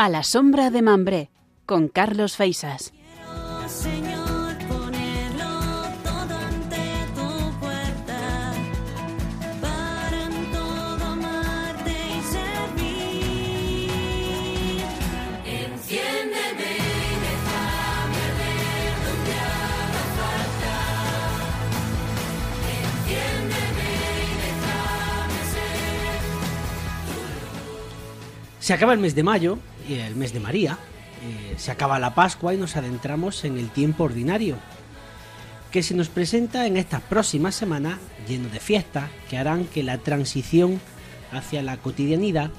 A la sombra de Mambré, con Carlos Feisas. Se acaba el mes de mayo, el mes de María, eh, se acaba la Pascua y nos adentramos en el tiempo ordinario, que se nos presenta en estas próximas semanas lleno de fiestas que harán que la transición hacia la cotidianidad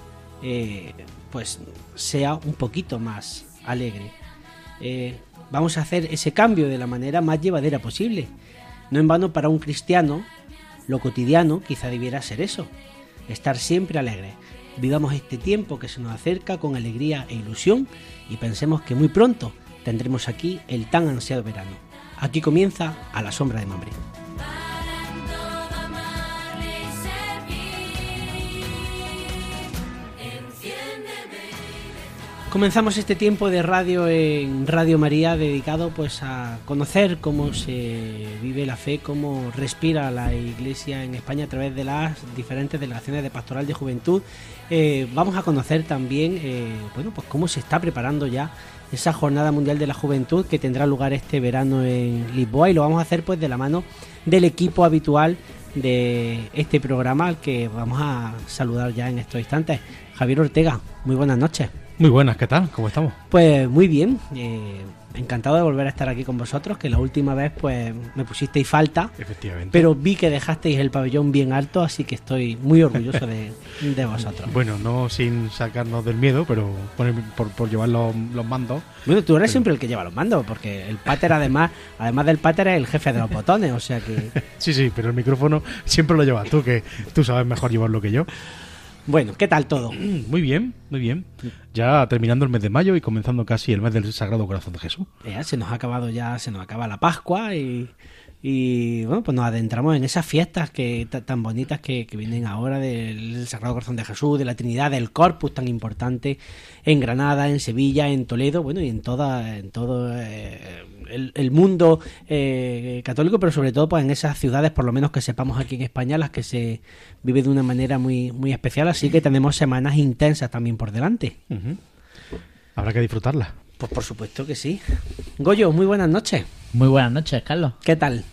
eh, pues sea un poquito más alegre. Eh, vamos a hacer ese cambio de la manera más llevadera posible. No en vano para un cristiano, lo cotidiano quizá debiera ser eso, estar siempre alegre. Vivamos este tiempo que se nos acerca con alegría e ilusión y pensemos que muy pronto tendremos aquí el tan ansiado verano. Aquí comienza A la sombra de Mambré. Comenzamos este tiempo de radio en Radio María dedicado pues a conocer cómo se vive la fe, cómo respira la Iglesia en España a través de las diferentes delegaciones de pastoral de juventud. Eh, vamos a conocer también eh, bueno pues cómo se está preparando ya esa jornada mundial de la juventud que tendrá lugar este verano en Lisboa y lo vamos a hacer pues de la mano del equipo habitual de este programa al que vamos a saludar ya en estos instantes. Javier Ortega, muy buenas noches. Muy buenas, ¿qué tal? ¿Cómo estamos? Pues muy bien, eh, encantado de volver a estar aquí con vosotros, que la última vez pues me pusisteis falta, Efectivamente. pero vi que dejasteis el pabellón bien alto, así que estoy muy orgulloso de, de vosotros. Bueno, no sin sacarnos del miedo, pero por, por, por llevar los, los mandos. Bueno, tú eres siempre el que lleva los mandos, porque el pater además, además del pater es el jefe de los botones, o sea que... Sí, sí, pero el micrófono siempre lo llevas tú, que tú sabes mejor llevarlo que yo. Bueno, ¿qué tal todo? Muy bien, muy bien. Ya terminando el mes de mayo y comenzando casi el mes del Sagrado Corazón de Jesús. Ya, se nos ha acabado ya, se nos acaba la Pascua y, y, bueno, pues nos adentramos en esas fiestas que ta- tan bonitas que, que vienen ahora del Sagrado Corazón de Jesús, de la Trinidad, del Corpus tan importante en Granada, en Sevilla, en Toledo, bueno, y en toda, en todo eh, el, mundo eh, católico, pero sobre todo pues en esas ciudades, por lo menos que sepamos aquí en España, las que se vive de una manera muy, muy especial, así que tenemos semanas intensas también por delante. Habrá que disfrutarla. Pues por supuesto que sí. Goyo, muy buenas noches. Muy buenas noches, Carlos. ¿Qué tal?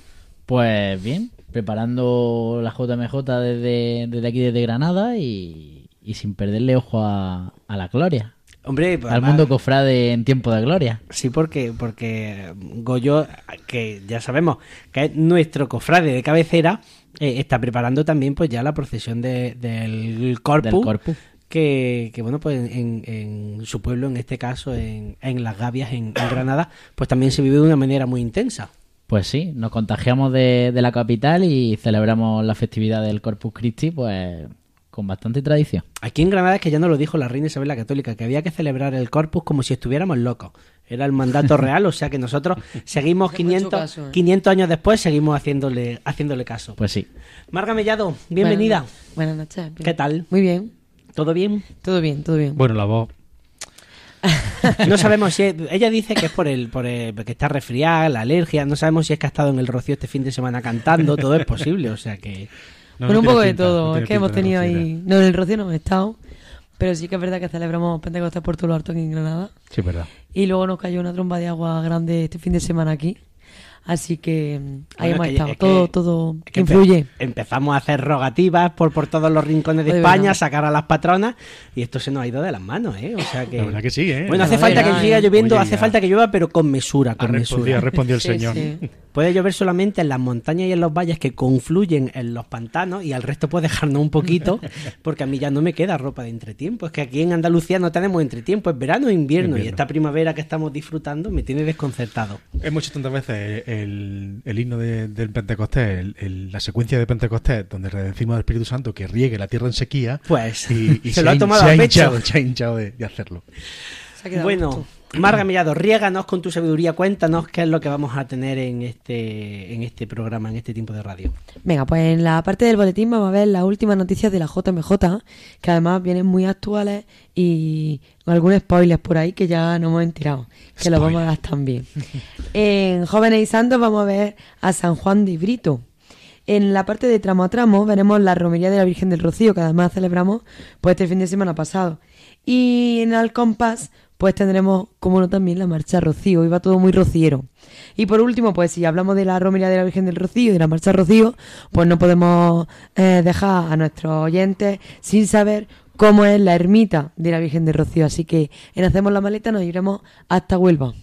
Pues bien, preparando la JMJ desde, desde aquí, desde Granada y, y sin perderle ojo a, a la gloria. Hombre, pues, Al mundo cofrade en tiempo de gloria. Sí, porque, porque Goyo, que ya sabemos que es nuestro cofrade de cabecera, eh, está preparando también pues ya la procesión de- del Corpus. Del Corpus. Que, que, bueno, pues en, en su pueblo, en este caso, en, en Las Gavias, en, en Granada, pues también se vive de una manera muy intensa. Pues sí, nos contagiamos de, de la capital y celebramos la festividad del Corpus Christi, pues con bastante tradición. Aquí en Granada es que ya nos lo dijo la reina Isabel la Católica, que había que celebrar el Corpus como si estuviéramos locos. Era el mandato real, o sea que nosotros seguimos 500, caso, ¿eh? 500 años después, seguimos haciéndole, haciéndole caso. Pues sí. Marga Mellado, bienvenida. Buenas, buenas noches. ¿Qué tal? Muy bien. ¿Todo bien? Todo bien, todo bien. Bueno, la voz. No sabemos si es- ella dice que es por el, por el que está resfriada, la alergia, no sabemos si es que ha estado en el Rocío este fin de semana cantando, todo es posible, o sea que no, bueno, no un poco de pinta, todo. es que hemos tenido ahí. No, en el Rocío no hemos estado. Pero sí que es verdad que celebramos Pentecostés por todo lo aquí en Granada. Sí, es verdad. Y luego nos cayó una tromba de agua grande este fin de semana aquí. Así que mm, ahí Bueno, hemos que- estado. es que- todo, todo es que influye. empe- empezamos a hacer rogativas por, por todos los rincones de De España, sacar a las patronas, y esto se nos ha ido de las manos, ¿eh? O sea que... La verdad que sí, ¿eh? Bueno, hace falta que siga ¿eh? lloviendo, Oye, hace ya. falta que llueva, pero con mesura, Ha con respondido, mesura. respondido el Sí, señor. sí. Puede llover solamente en las montañas y en los valles que confluyen en los pantanos y al resto puede dejarnos un poquito, porque a mí ya no me queda ropa de entretiempo. Es que aquí en Andalucía no tenemos entretiempo, es verano e invierno, y esta primavera que estamos disfrutando me tiene desconcertado. Hemos hecho tantas veces el, el himno de- del Pentecostés, el- el- la secuencia de Pentecostés, donde decimos al Espíritu Santo que riegue la tierra en sequía. Pues y, y se lo ha tomado se a ha pecho. hinchado, se ha hinchado de, de hacerlo. Se ha quedado Bueno, justo. Marga Mellado, riéganos con tu sabiduría, cuéntanos qué es lo que vamos a tener en este, en este programa, en este tiempo de radio. Venga, pues en la parte del boletín vamos a ver las últimas noticias de la JMJ, que además vienen muy actuales y algunos spoilers por ahí que ya no hemos enterado, que los vamos a dar también. en Jóvenes y Santos vamos a ver a San Juan de Brito. En la parte de tramo a tramo veremos la romería de la Virgen del Rocío, que además celebramos pues este fin de semana pasado. Y en el compás pues tendremos, como no, también la marcha Rocío. Iba todo muy rociero. Y por último, pues si hablamos de la romería de la Virgen del Rocío y de la marcha Rocío, pues no podemos eh, dejar a nuestros oyentes sin saber cómo es la ermita de la Virgen del Rocío. Así que en Hacemos la Maleta nos iremos hasta Huelva.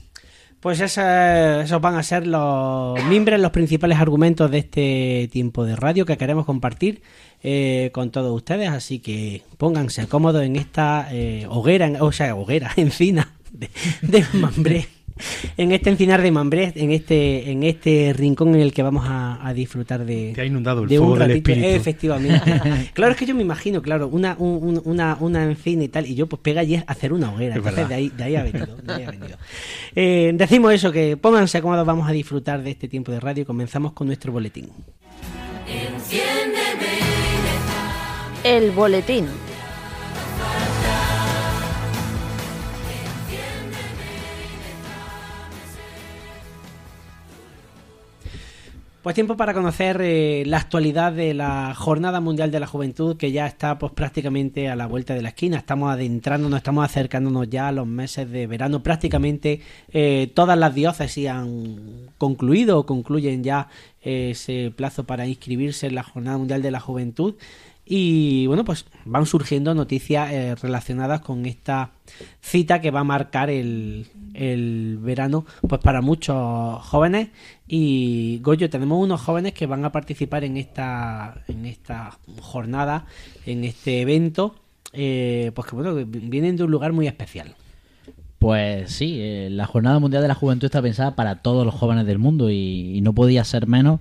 Pues esos van a ser los mimbres, los principales argumentos de este tiempo de radio que queremos compartir eh, con todos ustedes. Así que pónganse cómodos en esta eh, hoguera, en- o sea, hoguera, encina de, de Mambré. En este encinar de Mambré, en este, en este rincón en el que vamos a, a disfrutar de, Te ha inundado el de fuego un del espíritu. Efectivamente. claro, es que yo me imagino, claro, una, un- un- una, una encina y tal, y yo pues pega allí a hacer una hoguera. Es Entonces de ahí, de ahí ha venido. de ahí ha venido. Eh, decimos eso, que pónganse cómodos, vamos a disfrutar de este tiempo de radio y comenzamos con nuestro boletín. El boletín. Pues tiempo para conocer eh, la actualidad de la Jornada Mundial de la Juventud que ya está pues prácticamente a la vuelta de la esquina. Estamos adentrándonos, estamos acercándonos ya a los meses de verano. Prácticamente eh, todas las diócesis han concluido o concluyen ya eh, ese plazo para inscribirse en la Jornada Mundial de la Juventud. Y bueno, pues van surgiendo noticias eh, relacionadas con esta cita que va a marcar el, el verano pues para muchos jóvenes. Y Goyo, tenemos unos jóvenes que van a participar en esta, en esta jornada, en este evento, eh, pues que bueno, vienen de un lugar muy especial. Pues sí, eh, la Jornada Mundial de la Juventud está pensada para todos los jóvenes del mundo y, y no podía ser menos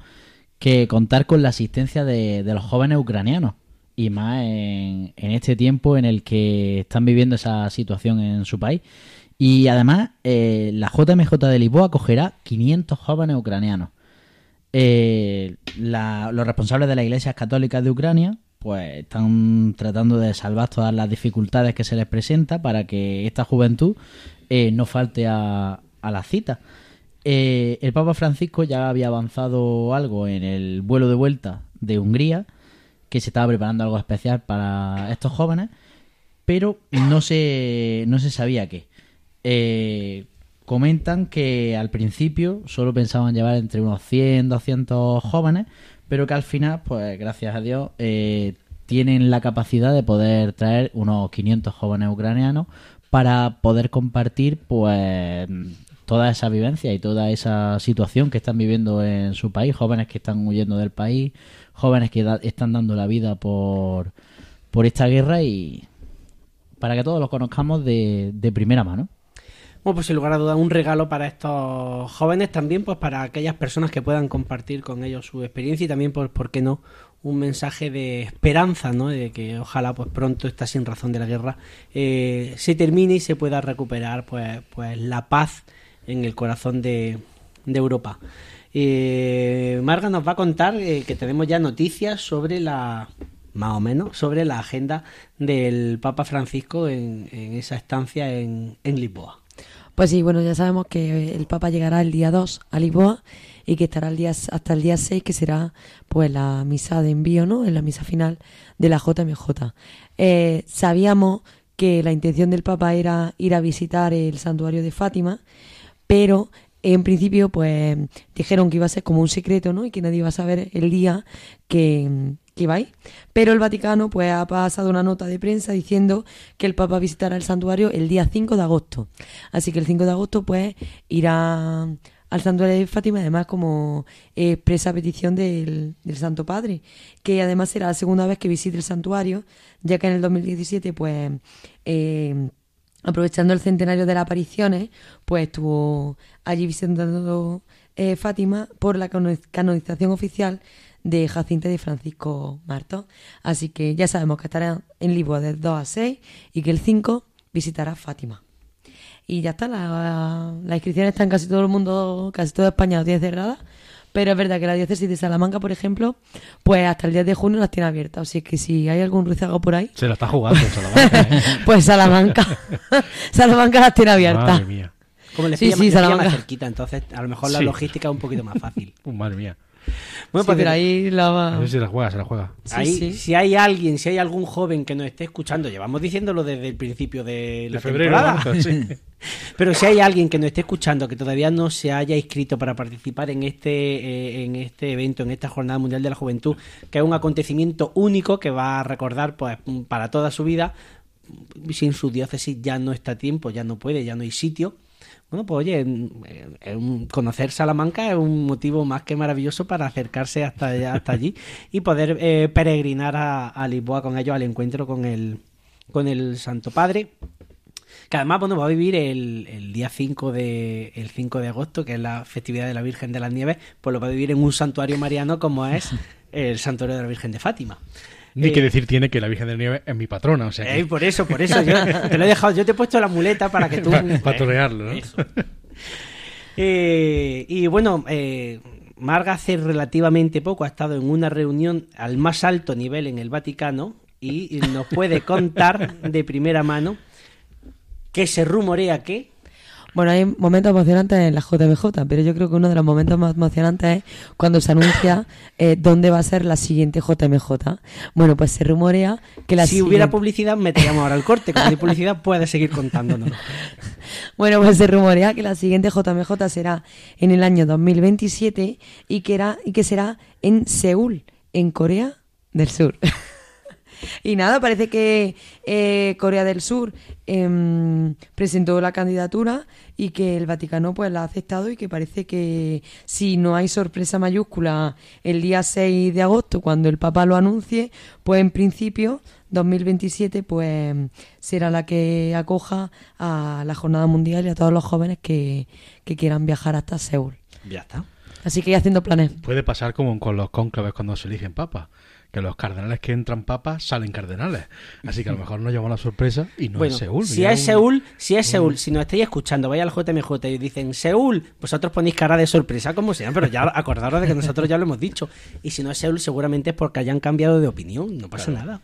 que contar con la asistencia de, de los jóvenes ucranianos y más en, en este tiempo en el que están viviendo esa situación en su país. Y además, eh, la JMJ de Lisboa acogerá 500 jóvenes ucranianos. Eh, la- los responsables de las iglesias católicas de Ucrania pues están tratando de salvar todas las dificultades que se les presenta para que esta juventud eh, no falte a, la cita. Eh, el Papa Francisco ya había avanzado algo en el vuelo de vuelta de Hungría, que se estaba preparando algo especial para estos jóvenes, pero no se, no se sabía qué. Eh, comentan que al principio solo pensaban llevar entre unos 100, 200 jóvenes, pero que al final, pues gracias a Dios, eh, tienen la capacidad de poder traer unos 500 jóvenes ucranianos para poder compartir pues toda esa vivencia y toda esa situación que están viviendo en su país, jóvenes que están huyendo del país, jóvenes que da- están dando la vida por, por esta guerra y para que todos los conozcamos de, de primera mano. Bueno, pues sin lugar a dudas, un regalo para estos jóvenes, también pues para aquellas personas que puedan compartir con ellos su experiencia y también, pues, ¿por qué no? Un mensaje de esperanza, ¿no? De que ojalá pues pronto esta sin razón de la guerra eh, se termine y se pueda recuperar pues, pues la paz en el corazón de, de Europa. Eh, Marga nos va a contar eh, que tenemos ya noticias sobre la más o menos sobre la agenda del Papa Francisco en, en esa estancia en, en Lisboa. Pues sí, bueno, ya sabemos que el Papa llegará el día 2 a Lisboa y que estará el día, hasta el día 6, que será pues la misa de envío, ¿no? En la misa final de la JMJ. Eh, sabíamos que la intención del Papa era ir a visitar el santuario de Fátima, pero en principio pues dijeron que iba a ser como un secreto, ¿no? Y que nadie iba a saber el día que, que iba a ir. Pero el Vaticano pues ha pasado una nota de prensa diciendo que el Papa visitará el santuario el día 5 de agosto. Así que el 5 de agosto pues irá al santuario de Fátima, además como expresa petición del, del Santo Padre, que además será la segunda vez que visite el santuario, ya que en el 2017 pues... eh, aprovechando el centenario de las apariciones, pues estuvo allí visitando eh, Fátima por la cano- canonización oficial de Jacinta y de Francisco Marto. Así que ya sabemos que estará en Lisboa del 2 a 6 y que el 5 visitará Fátima. y ya está, la, la inscripción está en casi todo el mundo, casi toda España lo tiene cerrada, pero es verdad que la diócesis de Salamanca, por ejemplo, pues hasta el 10 de junio las tiene abiertas, así que si hay algún ruizago por ahí, Se la está jugando Salamanca, ¿eh? pues Salamanca, Salamanca las tiene abiertas. Madre mía. Como le Sí, pilla, sí, le pilla Salamanca. más cerquita, entonces a lo mejor la Sí. logística es un poquito más fácil. Uh, madre mía. Bueno, Sí, pues pero ahí la va- No sé si la juega, se la juega. Sí, ahí, sí. si hay alguien, si hay algún joven que nos esté escuchando, llevamos diciéndolo desde el principio de la De febrero, temporada. marzo. Pero si hay alguien que nos esté escuchando que todavía no se haya inscrito para participar en este, eh, en este evento, en esta Jornada Mundial de la Juventud, que es un acontecimiento único que va a recordar pues para toda su vida, sin su diócesis ya no está a tiempo, ya no puede, ya no hay sitio. Bueno, pues oye, conocer Salamanca es un motivo más que maravilloso para acercarse hasta, allá- hasta allí y poder eh, peregrinar a, Lisboa con ellos al encuentro con el, con el Santo Padre que además bueno, va a vivir el, el día 5 de, el 5 de agosto, que es la festividad de la Virgen de las Nieves, pues lo va a vivir en un santuario mariano como es el santuario de la Virgen de Fátima. Ni Eh, que decir tiene que la Virgen de Nieve es mi patrona, o sea que- eh, por eso, por eso, yo te lo he dejado, yo te he puesto la muleta para que tú... Pa- pa torearlo, ¿no? Eso. Eh, y bueno, eh, Marga hace relativamente poco ha estado en una reunión al más alto nivel en el Vaticano y nos puede contar de primera mano que se rumorea que... Bueno, hay momentos emocionantes en la JBJ, pero yo creo que uno de los momentos más emocionantes es cuando se anuncia eh, dónde va a ser la siguiente JMJ. Bueno, pues se rumorea que la si hubiera publicidad, meteríamos ahora el corte. Como hay publicidad, puede seguir contándonos. Bueno, pues se rumorea que la siguiente JMJ será en el año 2027 y que, era, y que será en Seúl, en Corea del Sur. y nada, parece que eh, Corea del Sur em, presentó la candidatura y que el Vaticano pues la ha aceptado y que parece que si no hay sorpresa mayúscula el día 6 de agosto cuando el Papa lo anuncie, pues en principio 2027 pues será la que acoja a la jornada mundial y a todos los jóvenes que, que quieran viajar hasta Seúl. Ya está. Así que ya haciendo planes. Puede pasar como con los cónclaves cuando se eligen papas, que los cardenales que entran papas salen cardenales. Así que a lo mejor nos llevamos la sorpresa y no bueno, es Seúl. si es un- Seúl, si es Seúl, si nos estáis escuchando, vaya al JMJ y dicen Seúl, vosotros ponéis cara de sorpresa como sea, pero ya acordaros de que nosotros ya lo hemos dicho. Y si no es Seúl, seguramente es porque hayan cambiado de opinión, no pasa nada.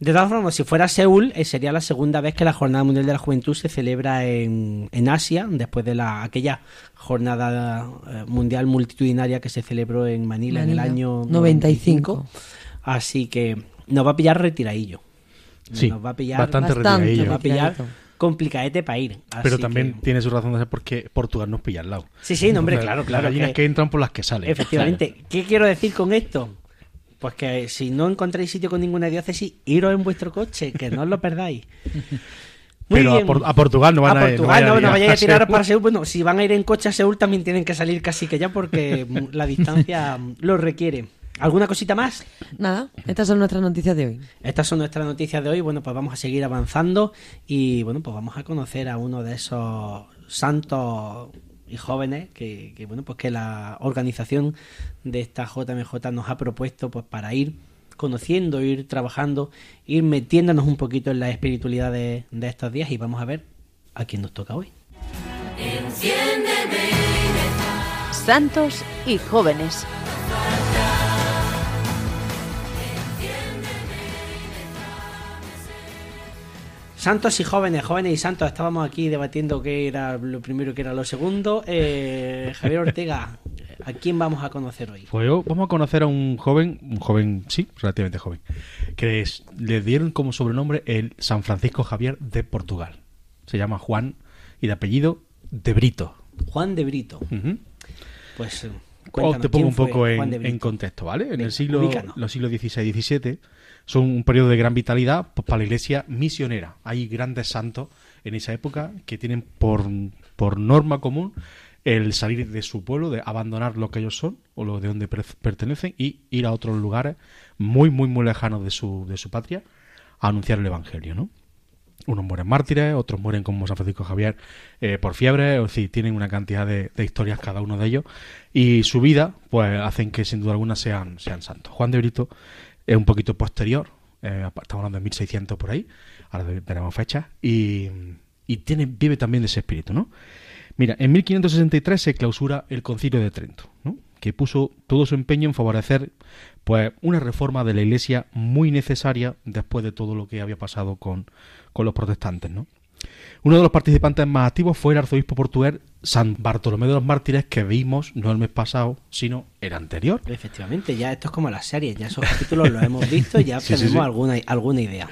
De todas formas, si fuera Seúl, eh, sería la segunda vez que la Jornada Mundial de la Juventud se celebra en, en Asia, después de la aquella jornada eh, mundial multitudinaria que se celebró en Manila, en el año 95. 95. Así que nos va a pillar retiradillo. Sí, nos va a pillar bastante Bastante. retiradillo. nos va a pillar complicadete para ir. Pero también que- tiene su razón de ser porque Portugal nos pilla al lado. Sí, sí, no, hombre, claro, claro. Las gallinas que- que... entran por las que salen. Efectivamente. ¿Qué quiero decir con esto? Pues que si no encontráis sitio con ninguna diócesis, iros en vuestro coche, que no os lo perdáis. Muy Pero a, bien. Por- a Portugal no van a, a Portugal, no, no, ir vayáis a tirar para Seúl. Bueno, si van a ir en coche a Seúl, también tienen que salir casi que ya porque la distancia lo requiere. ¿Alguna cosita más? Nada, estas son nuestras noticias de hoy. Estas son nuestras noticias de hoy. Bueno, pues vamos a seguir avanzando y bueno, pues vamos a conocer a uno de esos santos jóvenes que, bueno, pues que la organización de esta JMJ nos ha propuesto pues para ir conociendo, ir trabajando, ir metiéndonos un poquito en la espiritualidad de estos días y vamos a ver a quién nos toca hoy. Santos y jóvenes. Santos y jóvenes, jóvenes y santos, estábamos aquí debatiendo qué era lo primero y qué era lo segundo. Eh, Javier Ortega, ¿a quién vamos a conocer hoy? Pues yo- vamos a conocer a un joven, un joven, sí, relativamente joven, que es- le dieron como sobrenombre el San Francisco Javier de Portugal. Se llama Juan y de apellido de Brito. Juan de Brito. Ujú. Pues eh, O cuéntanos, te pongo ¿quién un poco en, contexto, ¿vale? En Venga, el siglo, ubícanos. los siglos XVI y XVII son un periodo de gran vitalidad para la iglesia misionera. Hay grandes santos en esa época que tienen por, por norma común el salir de su pueblo, de abandonar lo que ellos son o lo de donde per- pertenecen y ir a otros lugares muy, muy, muy lejanos de su, de su patria a anunciar el Evangelio, ¿no? Unos mueren mártires, otros mueren como San Francisco Javier eh, por fiebre, es decir, tienen una cantidad de, de historias cada uno de ellos y su vida pues hacen que sin duda alguna sean, sean santos. Juan de Brito es un poquito posterior, eh, estamos hablando de 1600 por ahí, ahora veremos fechas, y, y tiene, vive también de ese espíritu, ¿no? Mira, en 1563 se clausura el Concilio de Trento, ¿no? que puso todo su empeño en favorecer pues una reforma de la Iglesia muy necesaria después de todo lo que había pasado con, con los protestantes, ¿no? Uno de los participantes más activos fue el arzobispo portugués San Bartolomé de los Mártires que vimos no el mes pasado, sino el anterior. Efectivamente, ya esto es como las series, ya esos capítulos los hemos visto y ya Sí, tenemos sí. Alguna, alguna idea.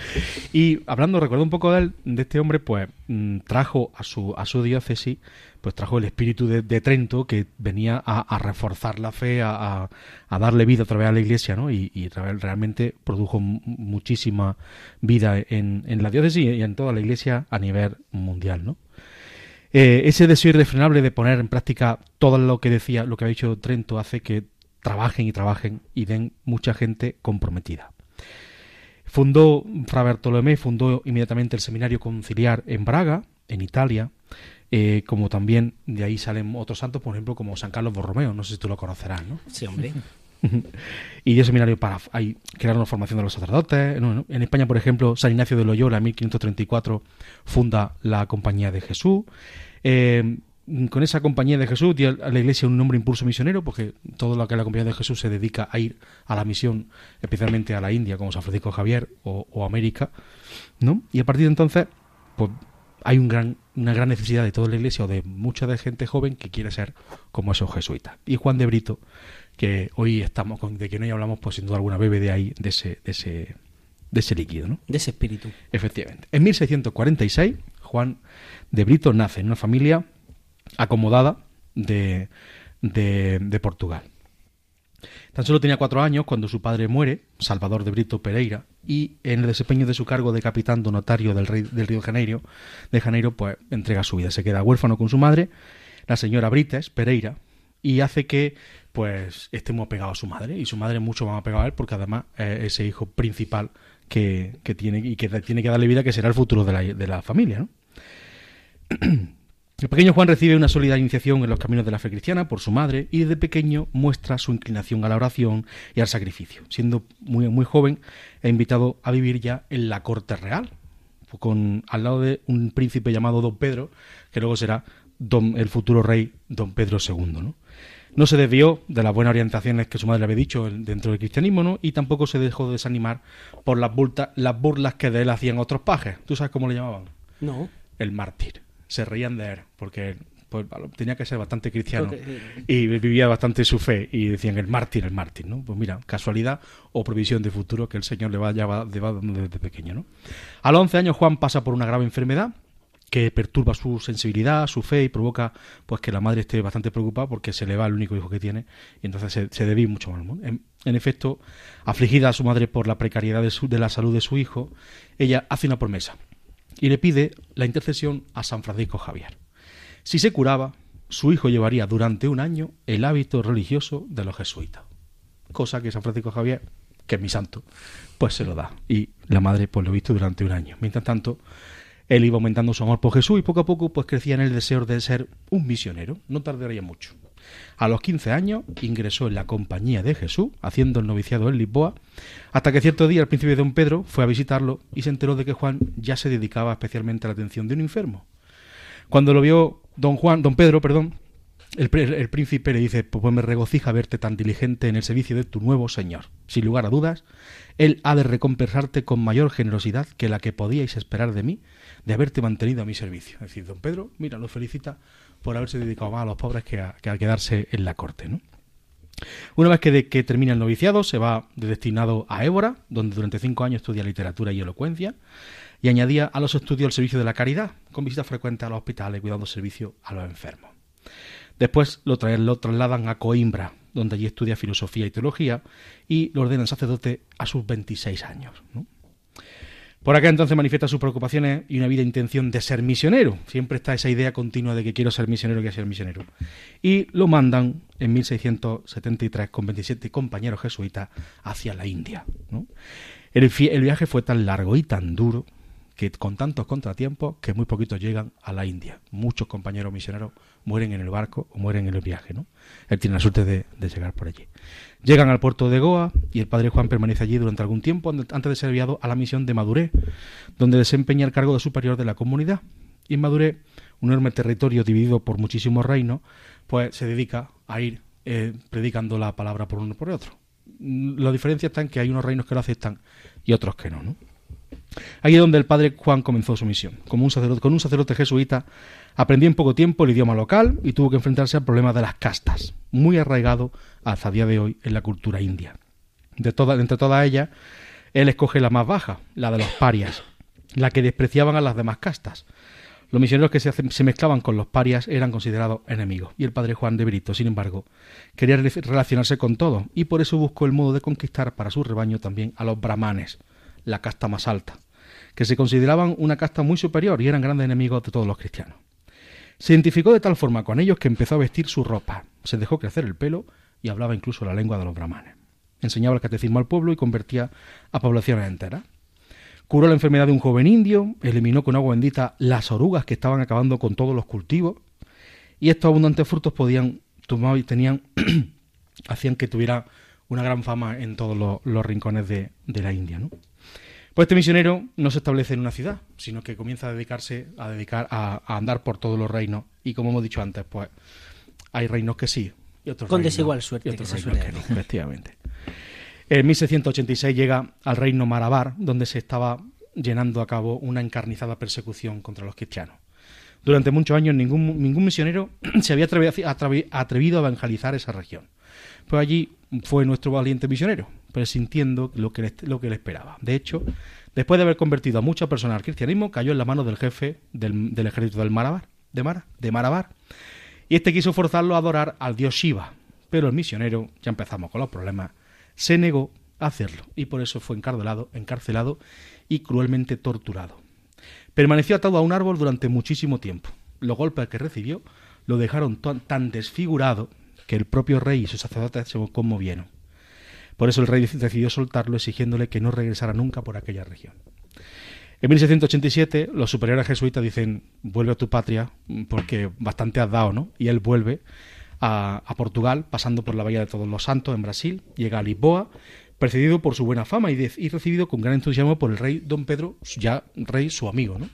Y hablando, recuerdo un poco de, él, de este hombre, pues mm, trajo a su, a su diócesis, pues trajo el espíritu de, de Trento que venía a, a reforzar la fe, a, a- darle vida otra vez a la iglesia, ¿no? Y, y re- realmente produjo mu- muchísima vida en, en la diócesis y en toda la iglesia a nivel mundial, ¿no? Eh, ese deseo irrefrenable de poner en práctica todo lo que decía, lo que había dicho Trento, hace que trabajen y trabajen y den mucha gente comprometida. Fundó, Fra Bartolomé fundó inmediatamente el seminario conciliar en Braga, en Italia, eh, como también de ahí salen otros santos, por ejemplo, como San Carlos Borromeo, no sé si tú lo conocerás, ¿no? Sí, hombre. y dio seminario para crear una formación de los sacerdotes. En España, por ejemplo, San Ignacio de Loyola, en 1534, funda la Compañía de Jesús. Eh, con esa Compañía de Jesús dio a la Iglesia un nombre impulso misionero, porque todo lo que la Compañía de Jesús se dedica a ir a la misión, especialmente a la India, como San Francisco Javier o, América. ¿no? Y a partir de entonces, pues hay una gran necesidad de toda la Iglesia o de mucha de gente joven que quiere ser como esos jesuitas. Y Juan de Brito, que hoy estamos con, de quien hoy hablamos, pues sin duda alguna bebe de ahí, de ese, de ese, de ese líquido, ¿no? De ese espíritu. Efectivamente. En 1646, Juan de Brito nace en una familia acomodada de, de, de Portugal. Tan solo tenía cuatro años cuando su padre muere, Salvador de Brito Pereira, y en el desempeño de su cargo de capitán donotario del, rey, del Río de Janeiro, de Janeiro, pues entrega su vida. Se queda huérfano con su madre, la señora Brites Pereira, y hace que pues esté muy apegado a su madre, y su madre mucho más apegado a él, porque además es ese hijo principal que, que tiene y que tiene que darle vida, que será el futuro de la, de la familia. El pequeño Juan recibe una sólida iniciación en los caminos de la fe cristiana por su madre y desde pequeño muestra su inclinación a la oración y al sacrificio. Siendo muy, muy joven, es invitado a vivir ya en la corte real, con, al lado de un príncipe llamado Don Pedro, que luego será don, el futuro rey Don Pedro II. ¿no? No se desvió de las buenas orientaciones que su madre le había dicho en- dentro del cristianismo, ¿no? Y tampoco se dejó desanimar por las, bulta- las burlas que de él hacían otros pajes. ¿Tú sabes cómo le llamaban? No. el mártir. Se reían de él porque pues, tenía que ser bastante cristiano y vivía bastante su fe y decían el mártir, el mártir, ¿no? Pues mira, casualidad o provisión de futuro que el Señor le va, ya va, le va dando desde pequeño, ¿no? A los 11 años Juan pasa por una grave enfermedad que perturba su sensibilidad, su fe y provoca pues que la madre esté bastante preocupada porque se le va el único hijo que tiene y entonces se, se mucho. ¿no? En, en efecto, afligida a su madre por la precariedad de, su- de la salud de su hijo, ella hace una promesa y le pide la intercesión a San Francisco Javier. Si se curaba, su hijo llevaría durante un año el hábito religioso de los jesuitas. Cosa que San Francisco Javier, que es mi santo, pues se lo da. Y la madre pues lo visto durante un año. Mientras tanto, él iba aumentando su amor por Jesús y poco a poco pues crecía en el deseo de ser un misionero. No tardaría mucho. A los 15 años ingresó en la compañía de Jesús, haciendo el noviciado en Lisboa, hasta que cierto día el príncipe don Pedro fue a visitarlo y se enteró de que Juan ya se dedicaba especialmente a la atención de un enfermo. Cuando lo vio don Juan, don Pedro, perdón, el, el príncipe le dice, pues me regocija verte tan diligente en el servicio de tu nuevo Señor. Sin lugar a dudas, Él ha de recompensarte con mayor generosidad que la que podíais esperar de mí, de haberte mantenido a mi servicio. Es decir, don Pedro, mira, lo felicita por haberse dedicado más a los pobres que a, que a quedarse en la corte, ¿no? Una vez que, de- que termina el noviciado, se va de destinado a Évora, donde durante cinco años estudia literatura y elocuencia, y añadía a los estudios el servicio de la caridad, con visitas frecuentes a los hospitales cuidando servicio a los enfermos. Después lo, traen- lo trasladan a Coimbra, donde allí estudia filosofía y teología, y lo ordenan sacerdote a sus 26 años. Por acá entonces manifiesta sus preocupaciones y una vida intención de ser misionero. Siempre está esa idea continua de que quiero ser misionero, quiero ser misionero. Y lo mandan en 1673 con 27 compañeros jesuitas hacia la India. El, viaje fue tan largo y tan duro que con tantos contratiempos que muy poquitos llegan a la India. Muchos compañeros misioneros mueren en el barco o mueren en el viaje. ¿no? Él tiene la suerte de llegar por allí. Llegan al puerto de Goa y el padre Juan permanece allí durante algún tiempo ante- antes de ser enviado a la misión de Maduré, donde desempeña el cargo de superior de la comunidad. Y en Maduré, un enorme territorio dividido por muchísimos reinos, pues se dedica a ir eh, predicando la palabra por uno por otro. La diferencia está en que hay unos reinos que lo aceptan y otros que no, ¿no? Ahí es donde el padre Juan comenzó su misión. Como con un sacerdote jesuita, aprendió en poco tiempo el idioma local y tuvo que enfrentarse al problema de las castas, muy arraigado hasta día de hoy en la cultura india. De toda- entre todas ellas, él escoge la más baja, la de los parias, la que despreciaban a las demás castas. Los misioneros que se, se mezclaban con los parias eran considerados enemigos, y el padre Juan de Brito, sin embargo, quería re- relacionarse con todos, y por eso buscó el modo de conquistar para su rebaño también a los brahmanes, la casta más alta, que se consideraban una casta muy superior y eran grandes enemigos de todos los cristianos. Se identificó de tal forma con ellos que empezó a vestir su ropa, se dejó crecer el pelo y hablaba incluso la lengua de los brahmanes. Enseñaba el catecismo al pueblo y convertía a poblaciones enteras. Curó la enfermedad de un joven indio, eliminó con agua bendita las orugas que estaban acabando con todos los cultivos, y estos abundantes frutos podían tomar y tenían hacían que tuviera una gran fama en todos los, rincones de, de la India. Pues este misionero no se establece en una ciudad, sino que comienza a dedicarse a dedicar a andar por todos los reinos y como hemos dicho antes, pues hay reinos que sí y otros Con desigual no, suerte, y otros que se reinos suele que no, efectivamente. En 1686 llega al reino Marabar, donde se estaba llenando a cabo una encarnizada persecución contra los cristianos. Durante muchos años ningún, ningún misionero se había atrevi- atrevi- atrevido a evangelizar esa región. Pues allí fue nuestro valiente misionero, presintiendo lo que, le, lo que le esperaba. De hecho, después de haber convertido a muchas personas al cristianismo, cayó en la mano del jefe del, del ejército del Marabar, de, Mara, de Marabar. Y este quiso forzarlo a adorar al dios Shiva. Pero el misionero, ya empezamos con los problemas, se negó a hacerlo. Y por eso fue encarcelado, encarcelado y cruelmente torturado. Permaneció atado a un árbol durante muchísimo tiempo. Los golpes que recibió lo dejaron tan- tan desfigurado que el propio rey y sus sacerdotes se conmovieron. Por eso el rey decidió soltarlo exigiéndole que no regresara nunca por aquella región. En 1687 los superiores jesuitas dicen vuelve a tu patria porque bastante has dado, ¿no? Y él vuelve a, Portugal pasando por la Bahía de Todos los Santos en Brasil, llega a Lisboa, precedido por su buena fama y recibido con gran entusiasmo por el rey Don Pedro, ya rey su amigo, ¿no?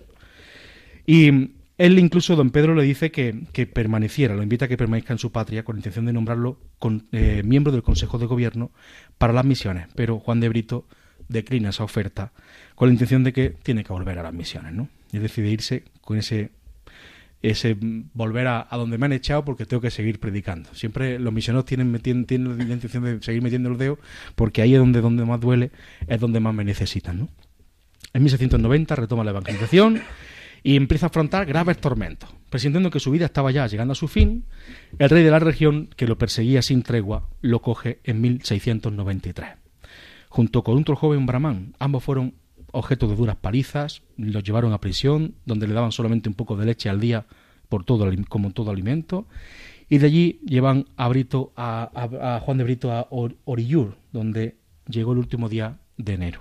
Y él incluso, don Pedro, le dice que, que permaneciera, lo invita a que permanezca en su patria con intención de nombrarlo con- eh, miembro del Consejo de Gobierno para las misiones. Pero Juan de Brito declina esa oferta con la intención de que tiene que volver a las misiones, ¿no? Y decide irse con ese ese volver a, a donde me han echado porque tengo que seguir predicando. Siempre los misioneros tienen, tienen, tienen la intención de seguir metiendo los dedos porque ahí es donde, donde más duele, es donde más me necesitan, ¿no? En 1690 retoma la evangelización y empieza a afrontar graves tormentos. Presintiendo que su vida estaba ya llegando a su fin, el rey de la región, que lo perseguía sin tregua, lo coge en 1693. Junto con otro joven brahman, ambos fueron objeto de duras palizas, los llevaron a prisión, donde le daban solamente un poco de leche al día por todo, como todo alimento, y de allí llevan a Brito a, a- a Juan de Brito a Or- Orillur, donde llegó el último día de enero.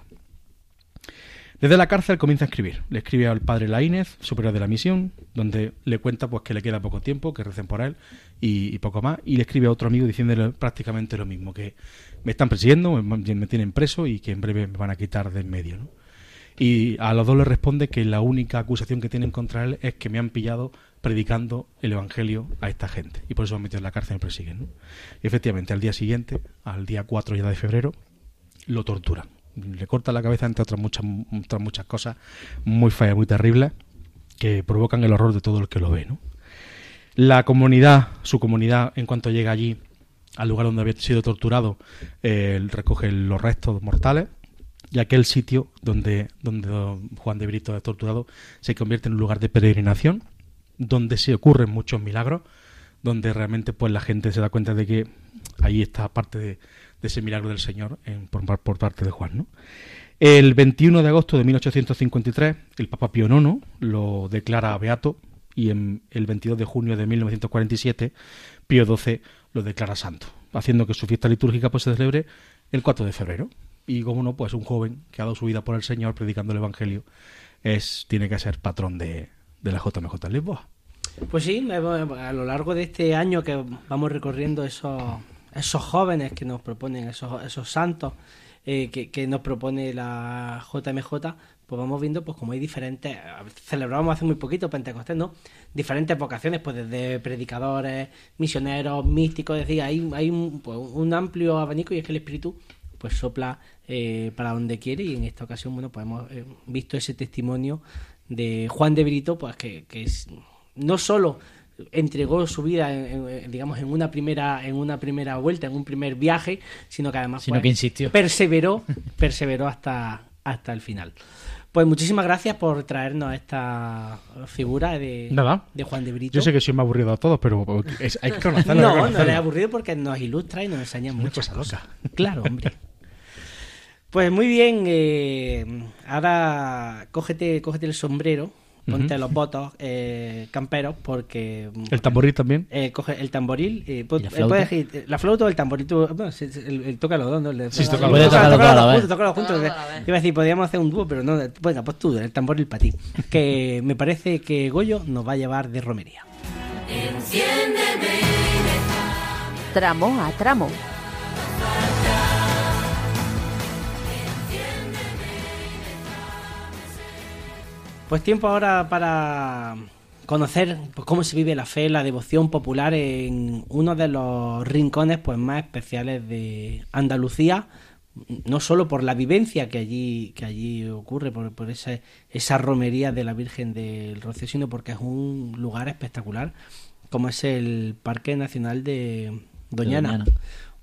Desde la cárcel comienza a escribir. Le escribe al padre Laínez, superior de la misión, donde le cuenta pues que le queda poco tiempo, que recen por él y, poco más. Y le escribe a otro amigo diciéndole prácticamente lo mismo, que me están persiguiendo, me, me tienen preso y que en breve me van a quitar del medio. ¿no? Y a los dos le responde que la única acusación que tienen contra él es que me han pillado predicando el evangelio a esta gente. Y por eso me han metido en la cárcel y me persiguen. Y efectivamente, al día siguiente, al día 4 ya de febrero, lo torturan. Le cortan la cabeza, entre otras muchas, otras muchas cosas muy feas, muy terribles, que provocan el horror de todo el que lo ve. ¿no? La comunidad, su comunidad, en cuanto llega allí, al lugar donde había sido torturado, eh, recoge los restos mortales y aquel sitio donde, donde don Juan de Brito es torturado se convierte en un lugar de peregrinación, donde se ocurren muchos milagros, donde realmente pues la gente se da cuenta de que ahí está parte de, de ese milagro del Señor por, por parte de Juan. ¿no? El 21 de agosto de 1853, el Papa Pío IX lo declara beato y el 22 de junio de 1947, Pío XII lo declara santo, haciendo que su fiesta litúrgica pues, se celebre el 4 de febrero. Y como no, pues un joven que ha dado su vida por el Señor predicando el Evangelio es tiene que ser patrón de, de la JMJ en Lisboa. Pues sí, a lo largo de este año que vamos recorriendo esos, esos jóvenes que nos proponen, esos, esos santos eh, que, que nos propone la JMJ, pues vamos viendo pues como hay diferentes, celebrábamos hace muy poquito Pentecostés, ¿no? Diferentes vocaciones, pues desde predicadores, misioneros, místicos, es decir, hay, hay un, pues, un amplio abanico y es que el Espíritu pues sopla eh, para donde quiere y en esta ocasión, bueno, pues hemos eh, visto ese testimonio de Juan de Brito, pues que, que es, no solo entregó su vida en- en- digamos en una primera en una primera vuelta en un primer viaje sino que además Sino pues, que insistió. perseveró perseveró hasta hasta el final pues muchísimas gracias por traernos esta figura de, Nada. de Juan de Brito Yo sé que soy me aburrido a todos, pero es- hay que conocerlo. no, no conocerlo. le es aburrido porque nos ilustra y nos enseña muchas cosa cosas. loca. Claro, hombre. Pues muy bien, eh, ahora cógete, cógete el sombrero, ponte los votos eh, camperos porque... El tamboril también. eh, coge el tamboril, eh, ¿Y la eh, flauta? puedes ir- eh, la flauta o el tamboril, tú- bueno, se- se- el, el toca los dos, ¿no? Sí, toca los dos. toca- los juntos. Iba a decir, podríamos hacer un dúo, pero no, venga, pues tú, el tamboril para ti. Que me parece que Goyo nos va a llevar de romería. Enciéndeme Tramo a tramo. Pues tiempo ahora para conocer pues, cómo se vive la fe, la devoción popular en uno de los rincones pues más especiales de Andalucía, no solo por la vivencia que allí que allí ocurre, por, por esa, esa romería de la Virgen del Rocío, sino porque es un lugar espectacular, como es el Parque Nacional de Doñana. Doñana.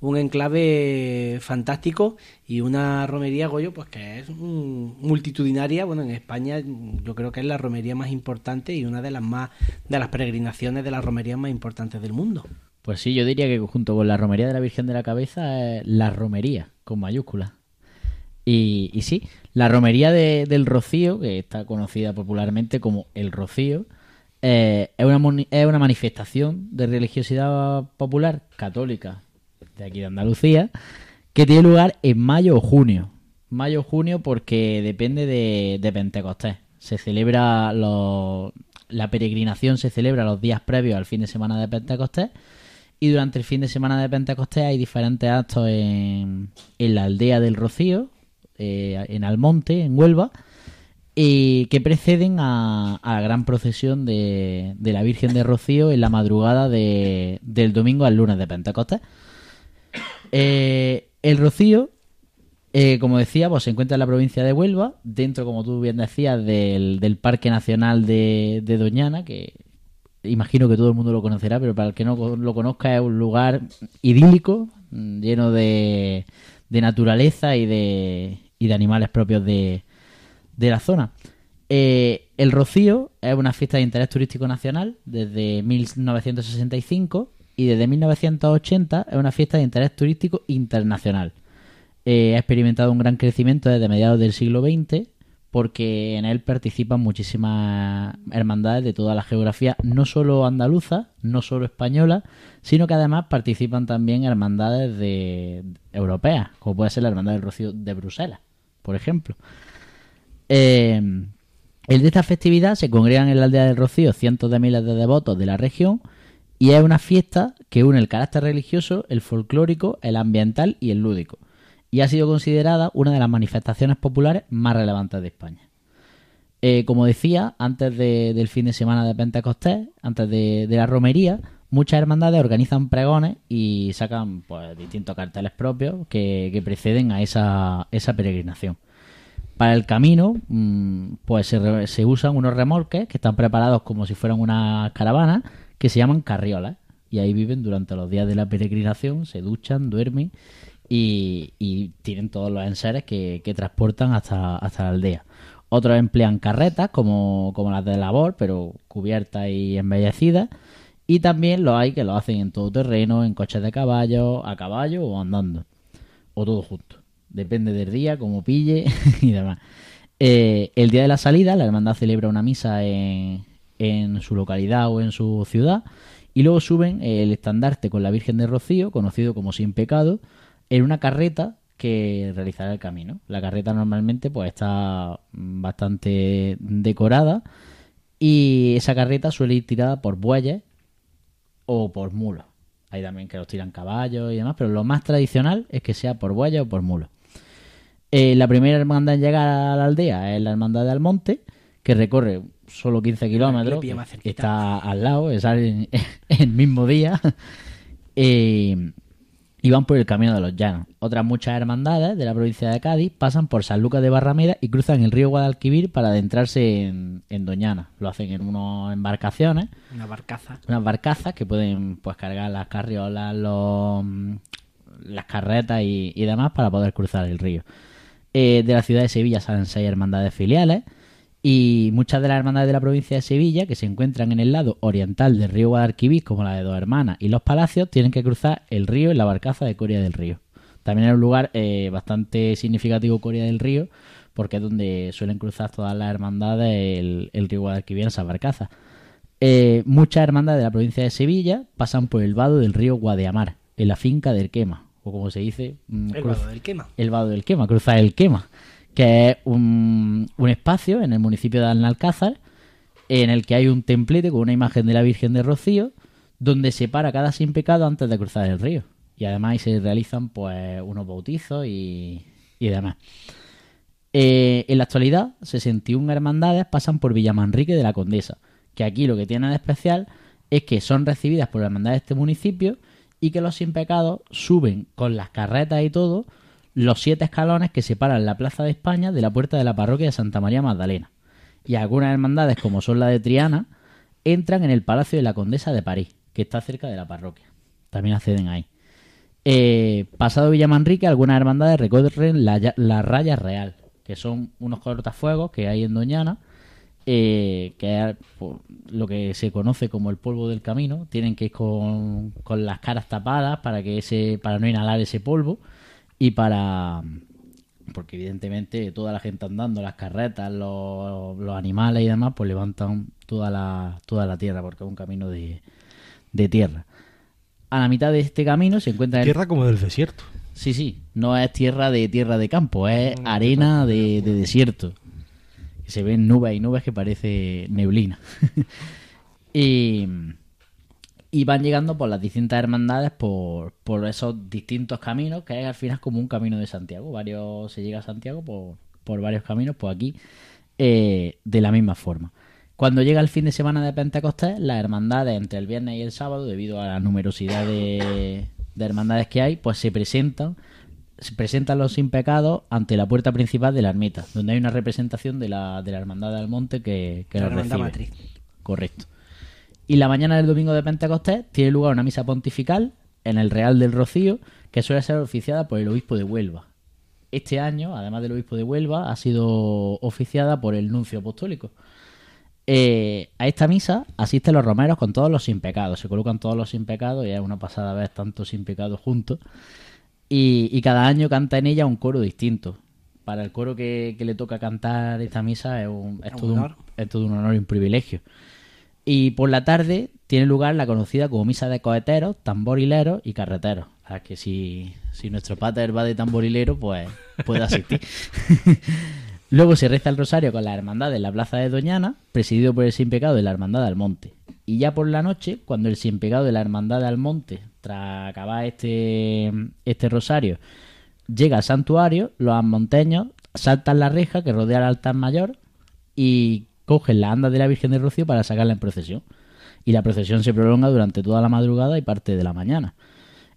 Un enclave fantástico y una romería, Goyo, pues que es multitudinaria. Bueno, en España yo creo que es la romería más importante y una de las más de las peregrinaciones de las romerías más importantes del mundo. Pues sí, yo diría que junto con la romería de la Virgen de la Cabeza, es la romería, con mayúsculas. Y, y sí, la romería de- del Rocío, que está conocida popularmente como el Rocío, eh, es, una, es una manifestación de religiosidad popular católica de aquí de Andalucía, que tiene lugar en mayo o junio. Mayo o junio porque depende de, Pentecostés. Se celebra los- la peregrinación se celebra los días previos al fin de semana de Pentecostés y durante el fin de semana de Pentecostés hay diferentes actos en, en la aldea del Rocío, eh, en Almonte, en Huelva, y que preceden a, a la gran procesión de, de la Virgen de Rocío en la madrugada de- del domingo al lunes de Pentecostés. Eh, el Rocío, eh, como decía, se encuentra en la provincia de Huelva, dentro, como tú bien decías, del, Parque Nacional de, de Doñana, que imagino que todo el mundo lo conocerá, pero para el que no lo conozca es un lugar idílico, mm, lleno de, de naturaleza y de, y de animales propios de, de la zona. Eh, el Rocío es una fiesta de interés turístico nacional desde 1965 y desde 1980 es una fiesta de interés turístico internacional. Eh, ha experimentado un gran crecimiento desde mediados del siglo XX porque en él participan muchísimas hermandades de toda la geografía, no solo andaluza, no solo española, sino que además participan también hermandades de europeas, como puede ser la Hermandad del Rocío de Bruselas, por ejemplo. Eh, el de esta festividad se congregan en la aldea del Rocío cientos de miles de devotos de la región y es una fiesta que une el carácter religioso, el folclórico, el ambiental y el lúdico. Y ha sido considerada una de las manifestaciones populares más relevantes de España. Eh, como decía, antes de- del fin de semana de Pentecostés, antes de, la romería, muchas hermandades organizan pregones y sacan pues, distintos carteles propios que, que preceden a esa, esa peregrinación. Para el camino, mm, pues se, se usan unos remolques que están preparados como si fueran una caravana, que se llaman carriolas. Y ahí viven durante los días de la peregrinación, se duchan, duermen y, tienen todos los enseres que, que transportan hasta, hasta la aldea. Otros emplean carretas como, como las de labor, pero cubiertas y embellecidas. Y también los hay que lo hacen en todo terreno, en coches de caballo, a caballo o andando. O todo junto. Depende del día, como pille y demás. Eh, el día de la salida, la hermandad celebra una misa en, en su localidad o en su ciudad. Y luego suben el estandarte con la Virgen de Rocío, conocido como Sin Pecado, en una carreta que realizará el camino. La carreta normalmente pues está bastante decorada y esa carreta suele ir tirada por bueyes o por mulos. Hay también que los tiran caballos y demás, pero lo más tradicional es que sea por bueyes o por mulos. Eh, la primera hermandad en llegar a la aldea es la hermandad de Almonte, que recorre solo 15 kilómetros. Está al lado, es el, el mismo día. Eh, y van por el camino de los llanos. Otras muchas hermandades de la provincia de Cádiz pasan por San Lucas de Barrameda y cruzan el río Guadalquivir para adentrarse en, en Doñana. Lo hacen en unas embarcaciones, Una barcaza. unas barcazas que pueden pues cargar las carriolas, los, las carretas y, y demás para poder cruzar el río. Eh, de la ciudad de Sevilla salen seis hermandades filiales y muchas de las hermandades de la provincia de Sevilla que se encuentran en el lado oriental del río Guadalquivir, como la de Dos Hermanas y Los Palacios, tienen que cruzar el río en la barcaza de Coria del Río. También es un lugar eh, bastante significativo Coria del Río porque es donde suelen cruzar todas las hermandades el, el río Guadalquivir en esas barcazas. Eh, muchas hermandades de la provincia de Sevilla pasan por el vado del río Guadeamar, en la finca del Quema, o como se dice, mm, El cruz- vado del quema. el vado del Quema, cruzar el Quema, que es un, un espacio en el municipio de Alnalcázar en el que hay un templete con una imagen de la Virgen de Rocío donde se para cada sin pecado antes de cruzar el río. Y además ahí se realizan pues unos bautizos y, y demás. Eh, en la actualidad, 61 hermandades pasan por Villamanrique de la Condesa, que aquí lo que tiene de especial es que son recibidas por la hermandad de este municipio y que los sin pecados suben con las carretas y todo los siete escalones que separan la Plaza de España de la puerta de la parroquia de Santa María Magdalena. Y algunas hermandades, como son la de Triana, entran en el Palacio de la Condesa de París, que está cerca de la parroquia. También acceden ahí. Eh, pasado Villamanrique, algunas hermandades recorren la, la raya real, que son unos cortafuegos que hay en Doñana, eh, que es lo que se conoce como el polvo del camino. Tienen que ir con, con las caras tapadas para que ese, para no inhalar ese polvo y para porque evidentemente toda la gente andando, las carretas, los, los animales y demás, pues levantan toda la, toda la tierra, porque es un camino de, de tierra. A la mitad de este camino se encuentra el- Tierra como del desierto. Sí, sí, no es tierra de tierra de campo, es arena de, de desierto. Se ven nubes y nubes que parece neblina. y, y van llegando por las distintas hermandades por, por esos distintos caminos, que es al final como un camino de Santiago. Varios se llega a Santiago por, por varios caminos, pues aquí eh, de la misma forma. Cuando llega el fin de semana de Pentecostés, las hermandades entre el viernes y el sábado, debido a la numerosidad de, de hermandades que hay, pues se presentan se presentan los sin pecados ante la puerta principal de la ermita, donde hay una representación de la, de la hermandad del monte que, que La los hermandad recibe. matriz. Correcto. Y la mañana del domingo de Pentecostés tiene lugar una misa pontifical en el Real del Rocío, que suele ser oficiada por el obispo de Huelva. Este año, además del obispo de Huelva, ha sido oficiada por el nuncio apostólico. Eh, a esta misa asisten los romeros con todos los sin pecados. Se colocan todos los sin pecados y es una pasada ver tantos sin pecados juntos. Y, y cada año canta en ella un coro distinto. Para el coro que, que le toca cantar esta misa es, un, es Un todo, un, honor. es todo un honor y un privilegio. Y por la tarde tiene lugar la conocida como misa de coheteros, tamborileros y carreteros. A que si, si nuestro pater va de tamborilero, pues puede asistir. Luego se reza el rosario con la hermandad en la plaza de Doñana, presidido por el sin pecado de la hermandad del monte. Y ya por la noche, cuando el sin pecado de la hermandad del monte, tras acabar este, este rosario, llega al santuario, los monteños saltan la reja que rodea al altar mayor y cogen la anda de la Virgen de Rocío para sacarla en procesión. Y la procesión se prolonga durante toda la madrugada y parte de la mañana.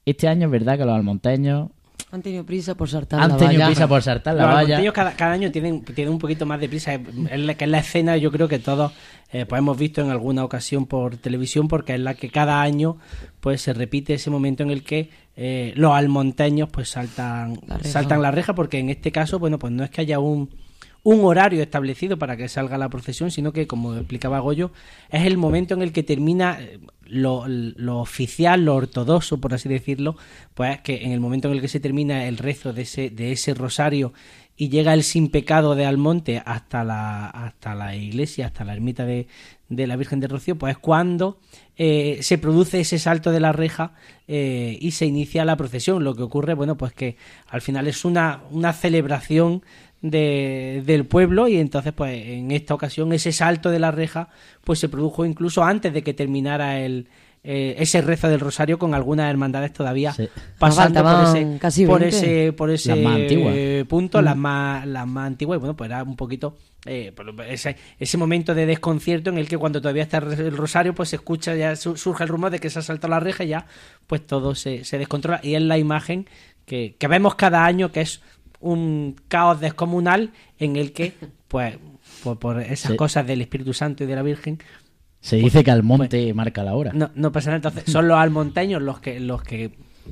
Este año es verdad que los almonteños Han tenido prisa por saltar han la tenido valla. prisa por saltar la Los valla. almonteños cada, cada año tienen, tienen un poquito más de prisa. Es la, que es la escena, yo creo que todos eh, pues hemos visto en alguna ocasión por televisión, porque es la que cada año pues se repite ese momento en el que eh, los almonteños pues saltan La reja. saltan la reja, porque en este caso, bueno, pues no es que haya un, un horario establecido para que salga la procesión, sino que, como explicaba Goyo, es el momento en el que termina eh, lo, oficial, lo ortodoxo, por así decirlo, pues que en el momento en el que se termina el rezo de ese, de ese rosario y llega el sin pecado de Almonte hasta la, hasta la iglesia, hasta la ermita de, de la Virgen de Rocío, pues es cuando eh, se produce ese salto de la reja eh, y se inicia la procesión. Lo que ocurre, bueno, pues que al final es una, una celebración de, del pueblo y entonces pues en esta ocasión ese salto de la reja pues se produjo incluso antes de que terminara el, eh, ese rezo del rosario con algunas hermandades todavía Sí. pasando por ese, casi por 20. ese, por ese Las más antiguas. eh, punto, las más, las más antiguas. Y bueno, pues era un poquito eh, ese, ese momento de desconcierto en el que cuando todavía está el rosario, pues se escucha, ya su- surge el rumor de que se ha saltado la reja y ya, pues todo se, se descontrola. Y es la imagen que, que vemos cada año, que es un caos descomunal en el que, pues, por, por esas Sí. cosas del Espíritu Santo y de la Virgen, Se dice que Almonte marca la hora. no, no pasa nada. Entonces, son los almonteños los que, los que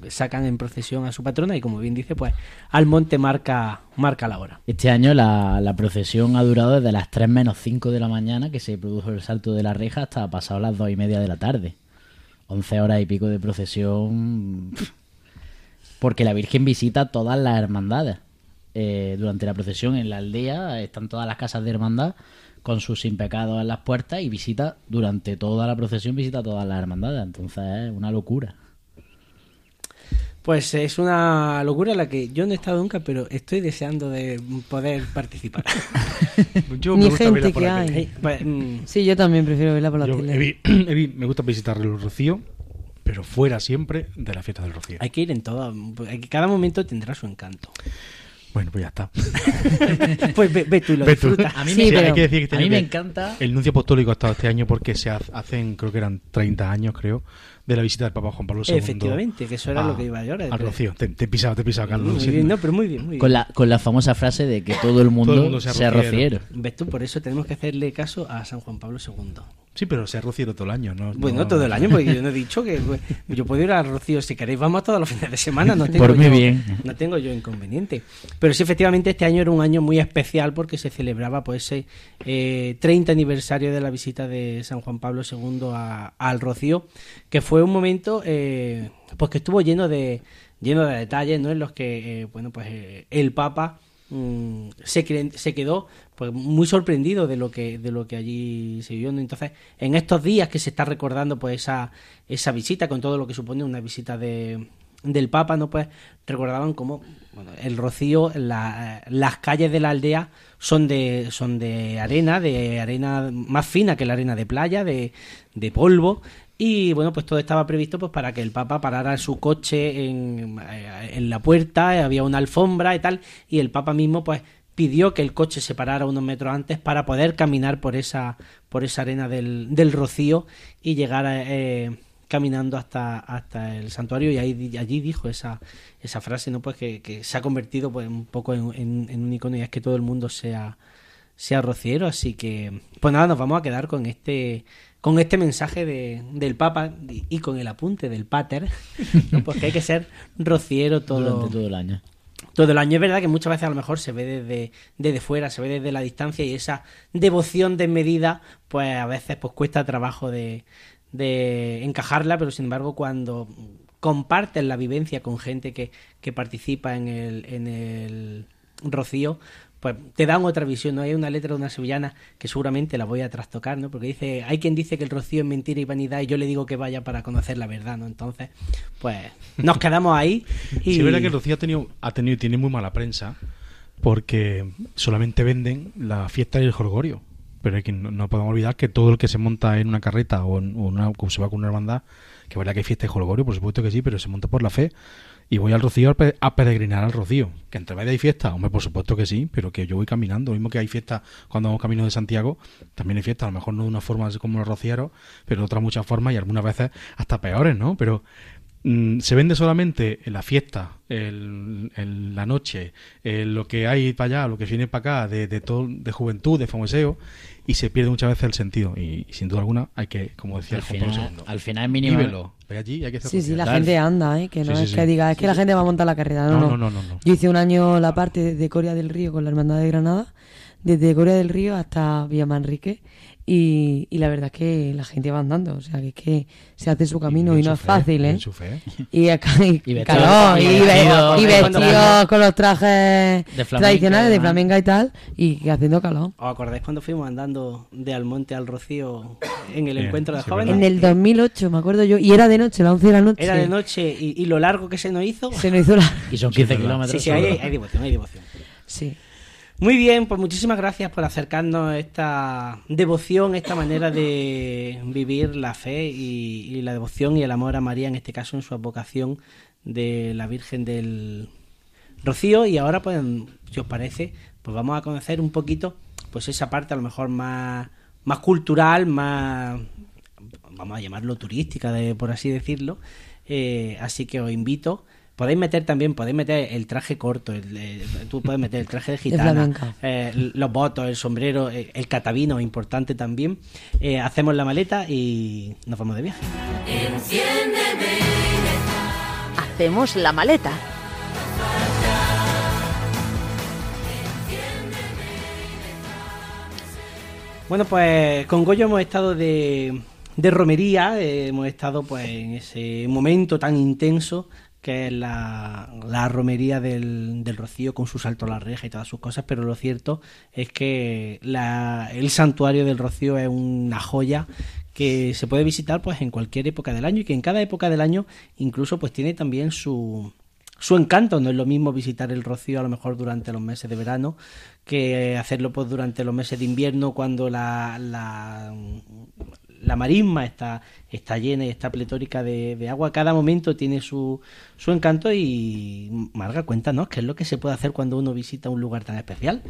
sacan en procesión a su patrona y como bien dice, pues Almonte marca, marca la hora. Este año la, la procesión ha durado desde las 3 menos 5 de la mañana, que se produjo el salto de la reja, hasta pasado las 2 y media de la tarde. 11 horas y pico de procesión. Porque la Virgen visita todas las hermandades. Eh, durante la procesión en la aldea están todas las casas de hermandad con sus sin pecados en las puertas y visita durante toda la procesión visita todas las hermandades. Entonces es una locura. Pues es una locura en la que yo no he estado nunca, pero estoy deseando de poder participar. Yo Ni me gusta gente verla por que la hay. tele. Eh, pues, mm, Sí, yo también prefiero verla por la Yo, tele. Evi- Evi, me gusta visitar el Rocío, pero fuera siempre de la fiesta del Rocío. hay que ir en todo. hay que- Cada momento tendrá su encanto. Bueno, pues ya está. Pues ve, ve tú y lo Ve tú. disfrutas. A mí Sí, me, pero- hay que decir que este a mí me encanta El nuncio apostólico ha estado este año porque se ha- hacen, creo que eran 30 años, creo, de la visita del Papa Juan Pablo II. Efectivamente, que eso era a- lo que iba yo ahora. Al Rocío. Te, te he pisado, te he pisado, Carlos. Muy no, pero muy bien, muy bien. con la, con la famosa frase de que todo el mundo, Todo el mundo sea rociero. ¿Ves tú? Por eso tenemos que hacerle caso a San Juan Pablo II. Sí, pero sea rociero todo el año, ¿no? Bueno, No- todo el año, porque yo no he dicho que pues, yo puedo ir a Rocío si queréis, vamos todos los fines de semana, no tengo, Por mí yo, bien. no tengo yo inconveniente. Pero sí, efectivamente, este año era un año muy especial porque se celebraba pues ese eh, 30 aniversario de la visita de San Juan Pablo II a- al Rocío, que fue un momento eh, pues que estuvo lleno de lleno de detalles, ¿no? En los que, eh, bueno, pues eh, el Papa mm, se, se quedó pues muy sorprendido de lo que de lo que allí se ¿no? entonces en estos días que se está recordando pues esa esa visita con todo lo que supone una visita de del Papa no pues recordaban como bueno, el rocío la- las calles de la aldea son de son de arena de arena más fina que la arena de playa de, de polvo y bueno, pues todo estaba previsto pues para que el Papa parara su coche en, eh, en la puerta, había una alfombra y tal, y el Papa mismo pues pidió que el coche se parara unos metros antes para poder caminar por esa, por esa arena del, del Rocío y llegar eh, caminando hasta, hasta el santuario y ahí, allí dijo esa, esa frase, ¿no? Pues que, que se ha convertido pues un poco en, en- en un icono y es que todo el mundo sea, sea rociero, así que pues nada, nos vamos a quedar con este con este mensaje de, del Papa y, con el apunte del Pater, ¿no? pues que hay que ser rociero todo, durante todo el año. todo el año. Es verdad que muchas veces a lo mejor se ve desde, desde fuera, se ve desde la distancia y esa devoción desmedida, pues a veces pues cuesta trabajo de, de encajarla, pero sin embargo cuando compartes la vivencia con gente que, que participa en el, en el rocío, pues te dan otra visión, ¿no? Hay una letra de una sevillana que seguramente la voy a trastocar, ¿no? Porque dice, hay quien dice que el rocío es mentira y vanidad y yo le digo que vaya para conocer la verdad, ¿no? Entonces, pues nos quedamos ahí y... Sí, es verdad que el Rocío ha tenido, ha tenido y tiene muy mala prensa porque solamente venden la fiesta y el jolgorio. Pero hay que, no, no podemos olvidar que todo el que se monta en una carreta o, en, o una, o se va con una hermandad, que verdad que hay fiesta y jolgorio, por supuesto que sí, pero se monta por la fe. Y voy al Rocío a, pe- a peregrinar al Rocío. Que entre medio hay fiesta, hombre, por supuesto que sí, pero que yo voy caminando. Lo mismo que hay fiesta cuando vamos camino de Santiago, también hay fiesta, a lo mejor no de una forma como los rocieros, pero de otras muchas formas y algunas veces hasta peores, ¿no? Pero se vende solamente en la fiesta, el- el- la noche, eh, lo que hay para allá, lo que viene para acá, de, de todo, de juventud, de famoseo, y se pierde muchas veces el sentido. Y, y sin duda alguna hay que, como decía Al Pablo final, al final es mínimo. allí y hay que hacer Sí, sí, la gente anda, ¿eh? Que no Sí, sí, es sí. que diga, es que la gente va a montar la carrera. No, No, no, no, no. Yo hice un año la parte de Coria del Río con la Hermandad de Granada, desde Coria del Río hasta Villa Manrique, y, y la verdad es que la gente va andando, o sea, que es que se hace su camino y, no es fe, fácil, ¿eh? su fe. Y, acá, y, Y vestido- calor, y y, ve- vestido- y cuando- vestidos con los trajes De flamenca, tradicionales de flamenca y tal, y haciendo calor. ¿Os acordáis cuando fuimos andando de Almonte al Rocío en el Bien, encuentro de sí, jóvenes? En el 2008, me acuerdo yo, y era de noche, las 11 de la noche. Era de noche y, y lo largo que se nos hizo. Se nos hizo la... Y son 15 verdad. kilómetros. Sí, sí, hay, hay devoción, hay devoción. Sí. Muy bien, pues muchísimas gracias por acercarnos esta devoción, esta manera de vivir la fe y, y la devoción y el amor a María, en este caso en su advocación de la Virgen del Rocío. Y ahora, pues, si os parece, pues vamos a conocer un poquito, pues esa parte a lo mejor más, más cultural, más, vamos a llamarlo turística, de, por así decirlo. Eh, así que os invito Podéis meter también, podéis meter el traje corto, el, eh, tú puedes meter el traje de gitana, eh, los votos, el sombrero, eh, el catabino, importante también. Eh, hacemos la maleta y nos vamos de viaje. Enciéndeme. Hacemos la maleta. Bueno, pues con Goyo hemos estado de, de romería, eh, hemos estado pues en ese momento tan intenso que es la, la romería del, del Rocío con su salto a la reja y todas sus cosas, pero lo cierto es que la- el santuario del Rocío es una joya que se puede visitar pues en cualquier época del año y que en cada época del año incluso pues tiene también su, su encanto. No es lo mismo visitar el Rocío a lo mejor durante los meses de verano que hacerlo pues durante los meses de invierno cuando la, la, la marisma está, está llena y está pletórica de, de agua. Cada momento tiene su, su encanto y Marga, cuéntanos qué es lo que se puede hacer cuando uno visita un lugar tan especial.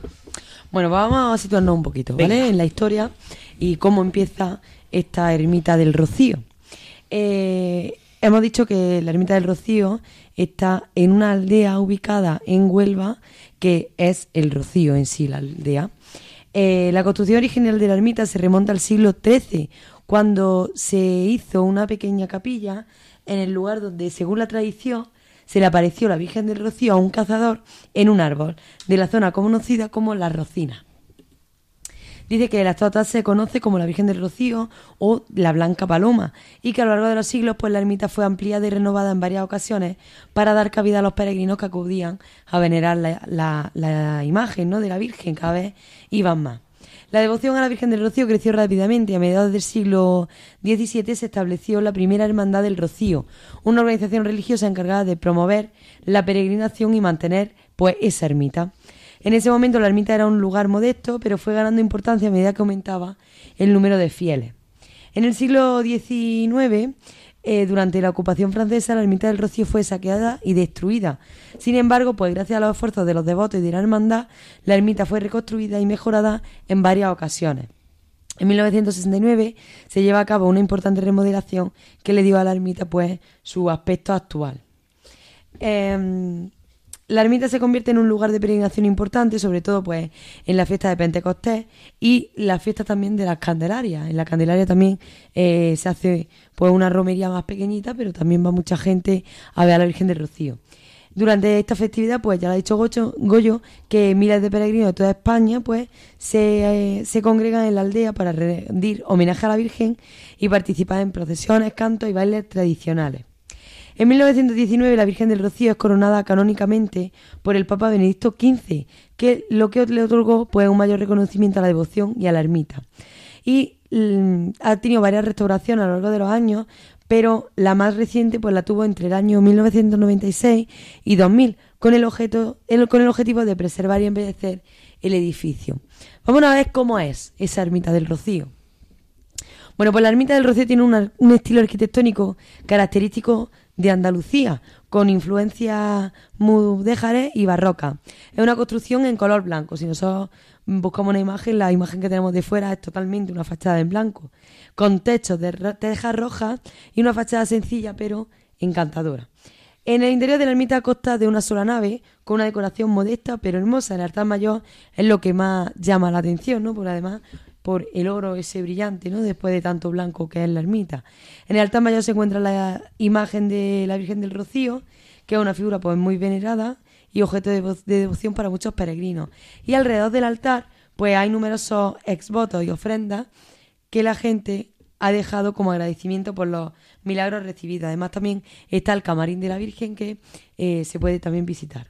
Bueno, vamos a situarnos un poquito, ¿vale? Venga. En la historia y cómo empieza esta ermita del Rocío. Eh, hemos dicho que la ermita del Rocío está en una aldea ubicada en Huelva, que es el Rocío en sí, la aldea. Eh, la construcción original de la ermita se remonta al siglo XIII, cuando se hizo una pequeña capilla en el lugar donde, según la tradición, se le apareció la Virgen del Rocío a un cazador en un árbol de la zona conocida como La Rocina. Dice que la estatua se conoce como la Virgen del Rocío o la Blanca Paloma y que a lo largo de los siglos pues la ermita fue ampliada y renovada en varias ocasiones para dar cabida a los peregrinos que acudían a venerar la, imagen ¿no? de la Virgen, cada vez iban más. La devoción a la Virgen del Rocío creció rápidamente y a mediados del siglo XVII se estableció la primera Hermandad del Rocío, una organización religiosa encargada de promover la peregrinación y mantener pues esa ermita. En ese momento la ermita era un lugar modesto, pero fue ganando importancia a medida que aumentaba el número de fieles. En el siglo XIX, eh, durante la ocupación francesa, la ermita del Rocío fue saqueada y destruida. Sin embargo, pues gracias a los esfuerzos de los devotos y de la hermandad, la ermita fue reconstruida y mejorada en varias ocasiones. En 1969 se lleva a cabo una importante remodelación que le dio a la ermita pues su aspecto actual. Em, la ermita se convierte en un lugar de peregrinación importante, sobre todo pues en la fiesta de Pentecostés y la fiesta también de las Candelarias. En la Candelaria también eh, se hace pues una romería más pequeñita, pero también va mucha gente a ver a la Virgen del Rocío. Durante esta festividad, pues ya lo ha dicho Goyo, Goyo, que miles de peregrinos de toda España pues se, eh, se congregan en la aldea para rendir homenaje a la Virgen y participar en procesiones, cantos y bailes tradicionales. En 1919 la Virgen del Rocío es coronada canónicamente por el Papa Benedicto XV, que lo que le otorgó pues un mayor reconocimiento a la devoción y a la ermita. Y mm, ha tenido varias restauraciones a lo largo de los años, pero la más reciente pues la tuvo entre el año 1996 y 2000 con el objeto con el objetivo de preservar y embellecer el edificio. Vamos a ver cómo es esa ermita del Rocío. Bueno, pues la ermita del Rocío tiene un estilo arquitectónico característico de Andalucía, con influencias mudéjares y barrocas. Es una construcción en color blanco. Si nosotros buscamos una imagen, la imagen que tenemos de fuera es totalmente una fachada en blanco, con techos de tejas rojas y una fachada sencilla pero encantadora. En el interior de la ermita consta de una sola nave, con una decoración modesta pero hermosa. El altar mayor es lo que más llama la atención, ¿no? Por además, por el oro ese brillante, ¿no? Después de tanto blanco que es la ermita. En el altar mayor se encuentra la imagen de la Virgen del Rocío, que es una figura pues muy venerada y objeto de, devo- de devoción para muchos peregrinos. Y alrededor del altar, pues hay numerosos exvotos y ofrendas que la gente ha dejado como agradecimiento por los milagros recibidos. Además también está el camarín de la Virgen que eh, se puede también visitar.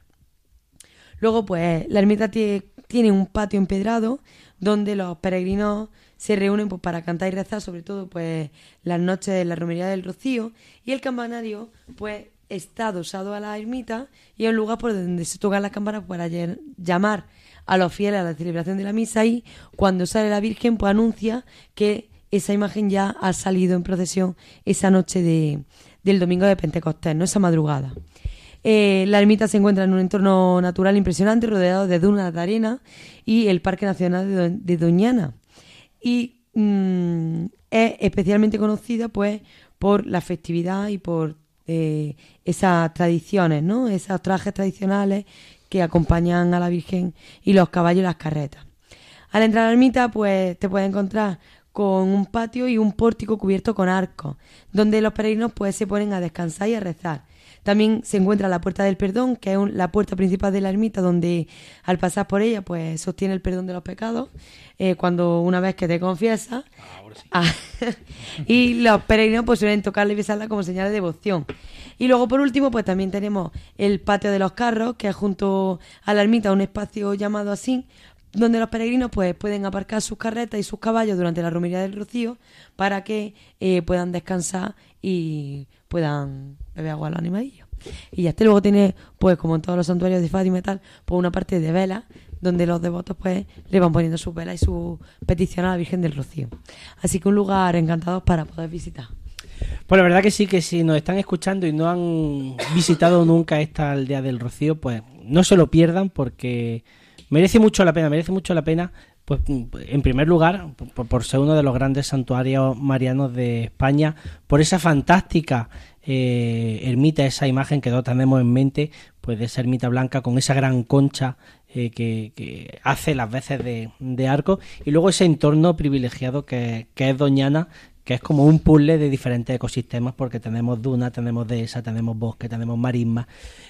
Luego, pues, la ermita tie- tiene un patio empedrado donde los peregrinos se reúnen pues, para cantar y rezar, sobre todo pues las noches de la romería del Rocío, y el campanario pues está adosado a la ermita y es un lugar por donde se tocan las campanas para llamar a los fieles a la celebración de la misa. Y cuando sale la Virgen pues anuncia que esa imagen ya ha salido en procesión esa noche de, del domingo de Pentecostés, no esa madrugada. Eh, la ermita se encuentra en un entorno natural impresionante, rodeado de dunas de arena y el Parque Nacional de, Do- de Doñana. Y mm, es especialmente conocida pues por la festividad y por eh, esas tradiciones, ¿no? Esos trajes tradicionales que acompañan a la Virgen y los caballos y las carretas. Al entrar a la ermita, pues te puedes encontrar con un patio y un pórtico cubierto con arcos, donde los peregrinos pues se ponen a descansar y a rezar. También se encuentra la puerta del perdón, que es un- la puerta principal de la ermita, donde al pasar por ella pues sostiene el perdón de los pecados, eh, cuando una vez que te confiesas. Ah, y los peregrinos pues suelen tocarla y besarla como señal de devoción. Y luego por último pues también tenemos el patio de los carros, que es junto a la ermita un espacio llamado así, donde los peregrinos pues pueden aparcar sus carretas y sus caballos durante la romería del Rocío para que eh, puedan descansar y puedan beber agua a los animalillos. Y ya este luego tiene, pues como en todos los santuarios de Fátima y tal, pues una parte de velas donde los devotos pues le van poniendo sus velas y su petición a la Virgen del Rocío. Así que un lugar encantado para poder visitar. Pues la verdad que sí, que si nos están escuchando y no han visitado nunca esta aldea del Rocío, pues no se lo pierdan porque merece mucho la pena, merece mucho la pena, pues en primer lugar, por, ser uno de los grandes santuarios marianos de España, por esa fantástica eh, ermita, esa imagen que todos tenemos en mente, pues de esa ermita blanca con esa gran concha eh, que, que hace las veces de, de arco y luego ese entorno privilegiado que, es Doñana, que es como un puzzle de diferentes ecosistemas porque tenemos dunas, tenemos dehesa, tenemos bosque, tenemos marismas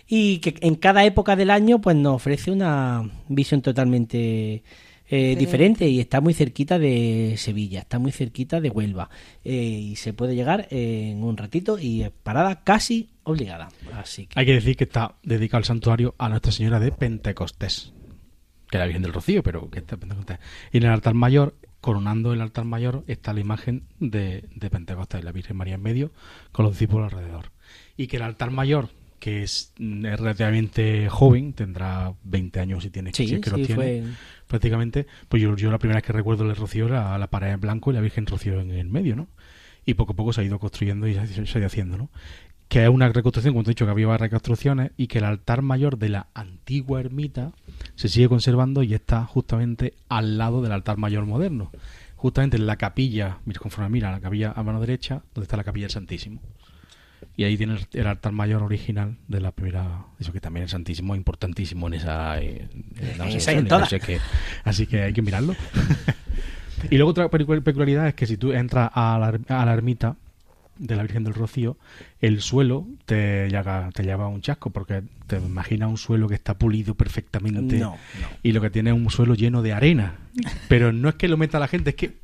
y que en cada época del año pues nos ofrece una visión totalmente eh, diferente y está muy cerquita de Sevilla, está muy cerquita de Huelva eh, y se puede llegar en un ratito y es parada casi obligada. Así que Hay que decir que está dedicado el santuario a Nuestra Señora de Pentecostés, que es la Virgen del Rocío, pero que está en Pentecostés. Y en el altar mayor, coronando el altar mayor, está la imagen de, de Pentecostés, la Virgen María en medio, con los discípulos alrededor. Y que el altar mayor, que es, mm, es relativamente joven, tendrá 20 años si tiene, Sí, si es que sí, tiene, fue- prácticamente, pues yo, yo la primera vez que recuerdo el Rocío era la pared en blanco y la Virgen Rocío en el medio, ¿no? Y poco a poco se ha ido construyendo y se se ha ido haciendo, ¿no? Que es una reconstrucción, como te he dicho, que había varias reconstrucciones y que el altar mayor de la antigua ermita se sigue conservando y está justamente al lado del altar mayor moderno. Justamente en la capilla, mira, conforme mira, la capilla a mano derecha, donde está la capilla del Santísimo. Y ahí tiene el, altar mayor original de la primera. Eso que también el Santísimo es importantísimo en esa. eh, en la En esa en todas. así que, así que hay que mirarlo. y luego otra pecu- peculiaridad es que si tú entras a la, a la ermita de la Virgen del Rocío, el suelo te lleva, te lleva un chasco, porque te imaginas un suelo que está pulido perfectamente No, no. y lo que tiene es un suelo lleno de arena. Pero no es que lo meta la gente, es que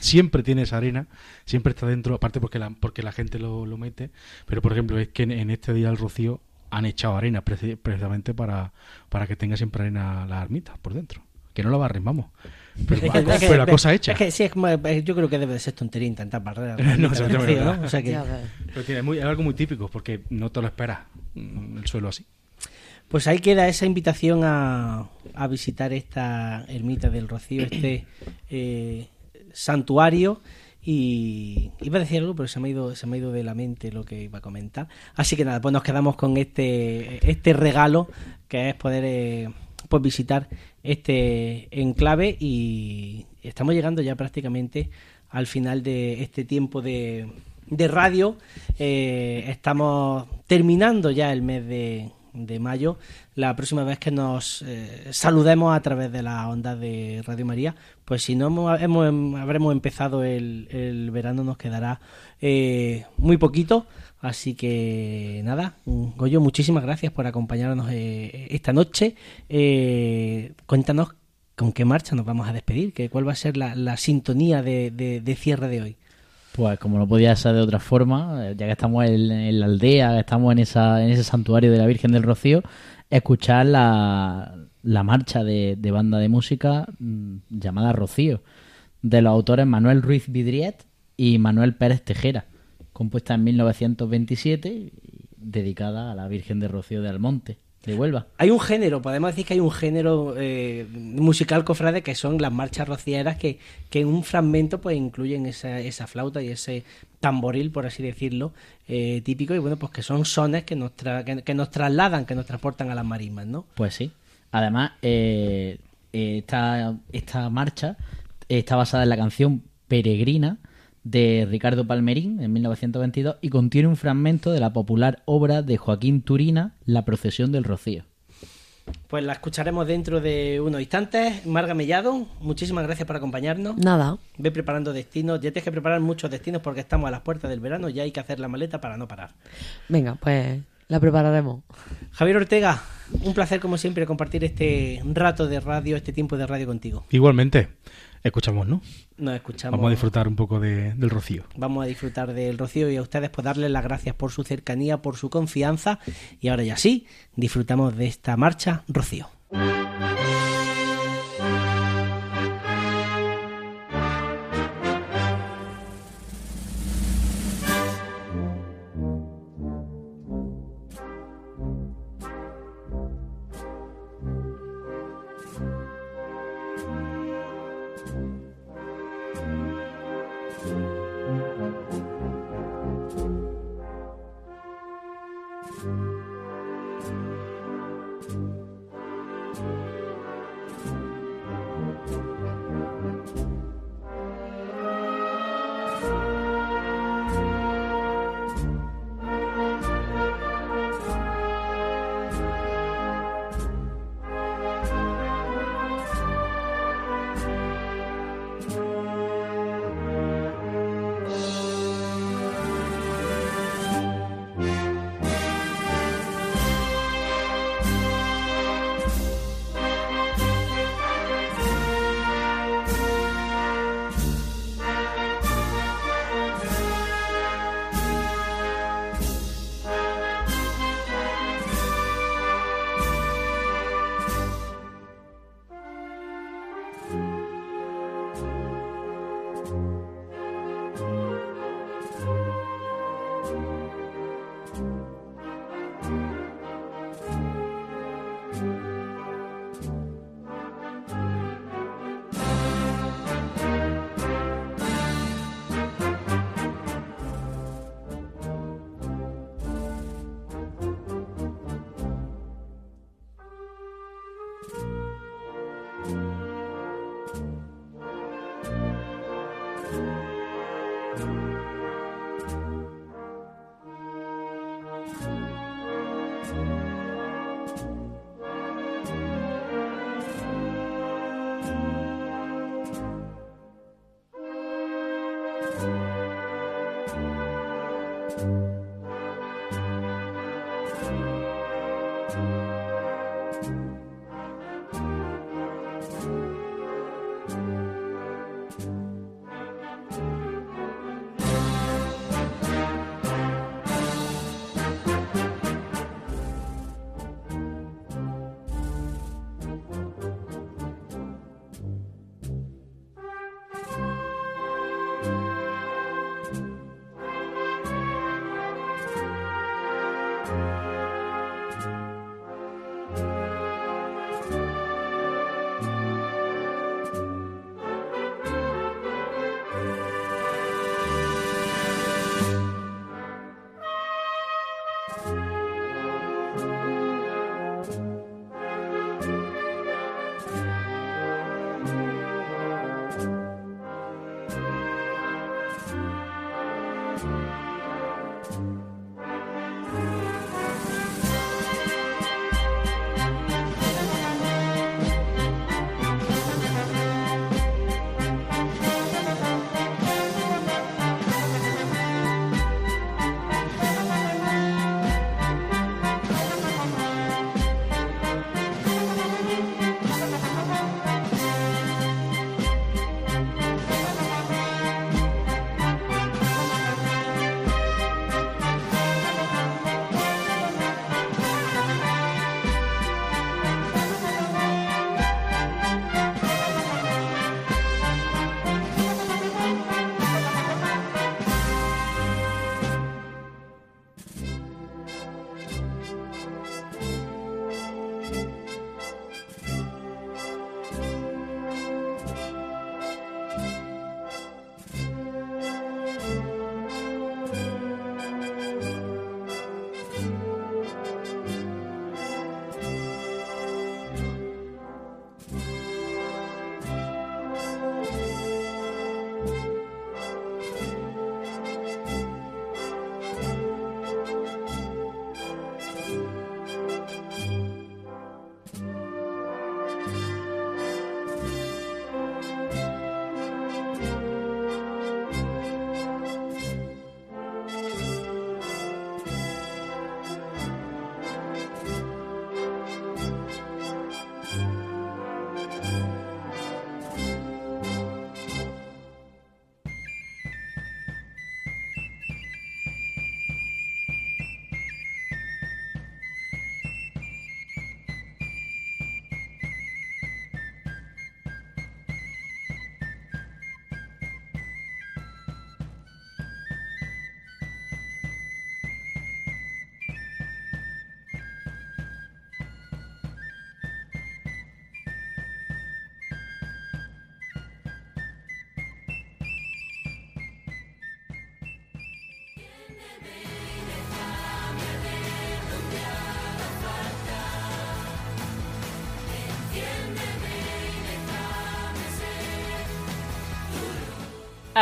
siempre tiene esa arena, siempre está dentro, aparte porque la, porque la gente lo, lo mete. Pero por ejemplo, es que en, en este día del Rocío han echado arena preci- precisamente para, para que tenga siempre arena la ermita por dentro. Que no la barrimamos. Pero, Es que- es que- pero la cosa hecha. Es que sí, es como- es- yo creo que debe de ser tontería intentar barrer. No, me ¿no? llama, O sea que-. Pero tiene muy- es algo muy típico porque no te lo esperas mm, el suelo así. Pues ahí queda esa invitación a, a visitar esta ermita del Rocío, este eh, santuario. Y iba a decir algo, pero se me, ha ido, se me ha ido de la mente lo que iba a comentar. Así que nada, pues nos quedamos con este, este regalo que es poder eh, pues visitar este enclave y estamos llegando ya prácticamente al final de este tiempo de, de radio. Eh, estamos terminando ya el mes de, mayo. La próxima vez que nos eh, saludemos a través de las ondas de Radio María, pues si no hemos, hemos- habremos empezado el, el verano, nos quedará eh, muy poquito. Así que nada, Goyo, muchísimas gracias por acompañarnos eh, esta noche. Eh, cuéntanos con qué marcha nos vamos a despedir, que cuál va a ser la, sintonía de, de- cierre de hoy. Pues como no podía ser de otra forma, eh, ya que estamos en, en la aldea, estamos en, esa, en ese santuario de la Virgen del Rocío, escuchar la, la marcha de, de banda de música mm, llamada Rocío, de los autores Manuel Ruiz Vidriet y Manuel Pérez Tejera, compuesta en 1927 y dedicada a la Virgen de Rocío de Almonte. de Huelva. Hay un género, podemos decir que hay un género eh, musical cofrade que son las marchas rocieras que, que en un fragmento pues incluyen esa, esa flauta y ese tamboril, por así decirlo, eh, típico y bueno, pues que son sones que nos, tra- que, que nos trasladan, que nos transportan a las marismas, ¿no? Pues sí. Además, eh, esta, esta marcha está basada en la canción Peregrina de Ricardo Palmerín en 1922 y contiene un fragmento de la popular obra de Joaquín Turina, La procesión del Rocío. Pues la escucharemos dentro de unos instantes. Marga Mellado, muchísimas gracias por acompañarnos. Nada. Ve preparando destinos. Ya tienes que preparar muchos destinos porque estamos a las puertas del verano. Ya hay que hacer la maleta para no parar. Venga, pues la prepararemos. Javier Ortega, un placer como siempre compartir este rato de radio, este tiempo de radio contigo. Igualmente, escuchamos, ¿no? Nos escuchamos. Vamos a disfrutar un poco de- del rocío. Vamos a disfrutar del rocío y a ustedes pues darles las gracias por su cercanía, por su confianza. Y ahora ya sí, disfrutamos de esta marcha rocío.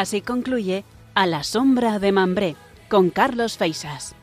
Así concluye A la sombra de Mambré con Carlos Feisas.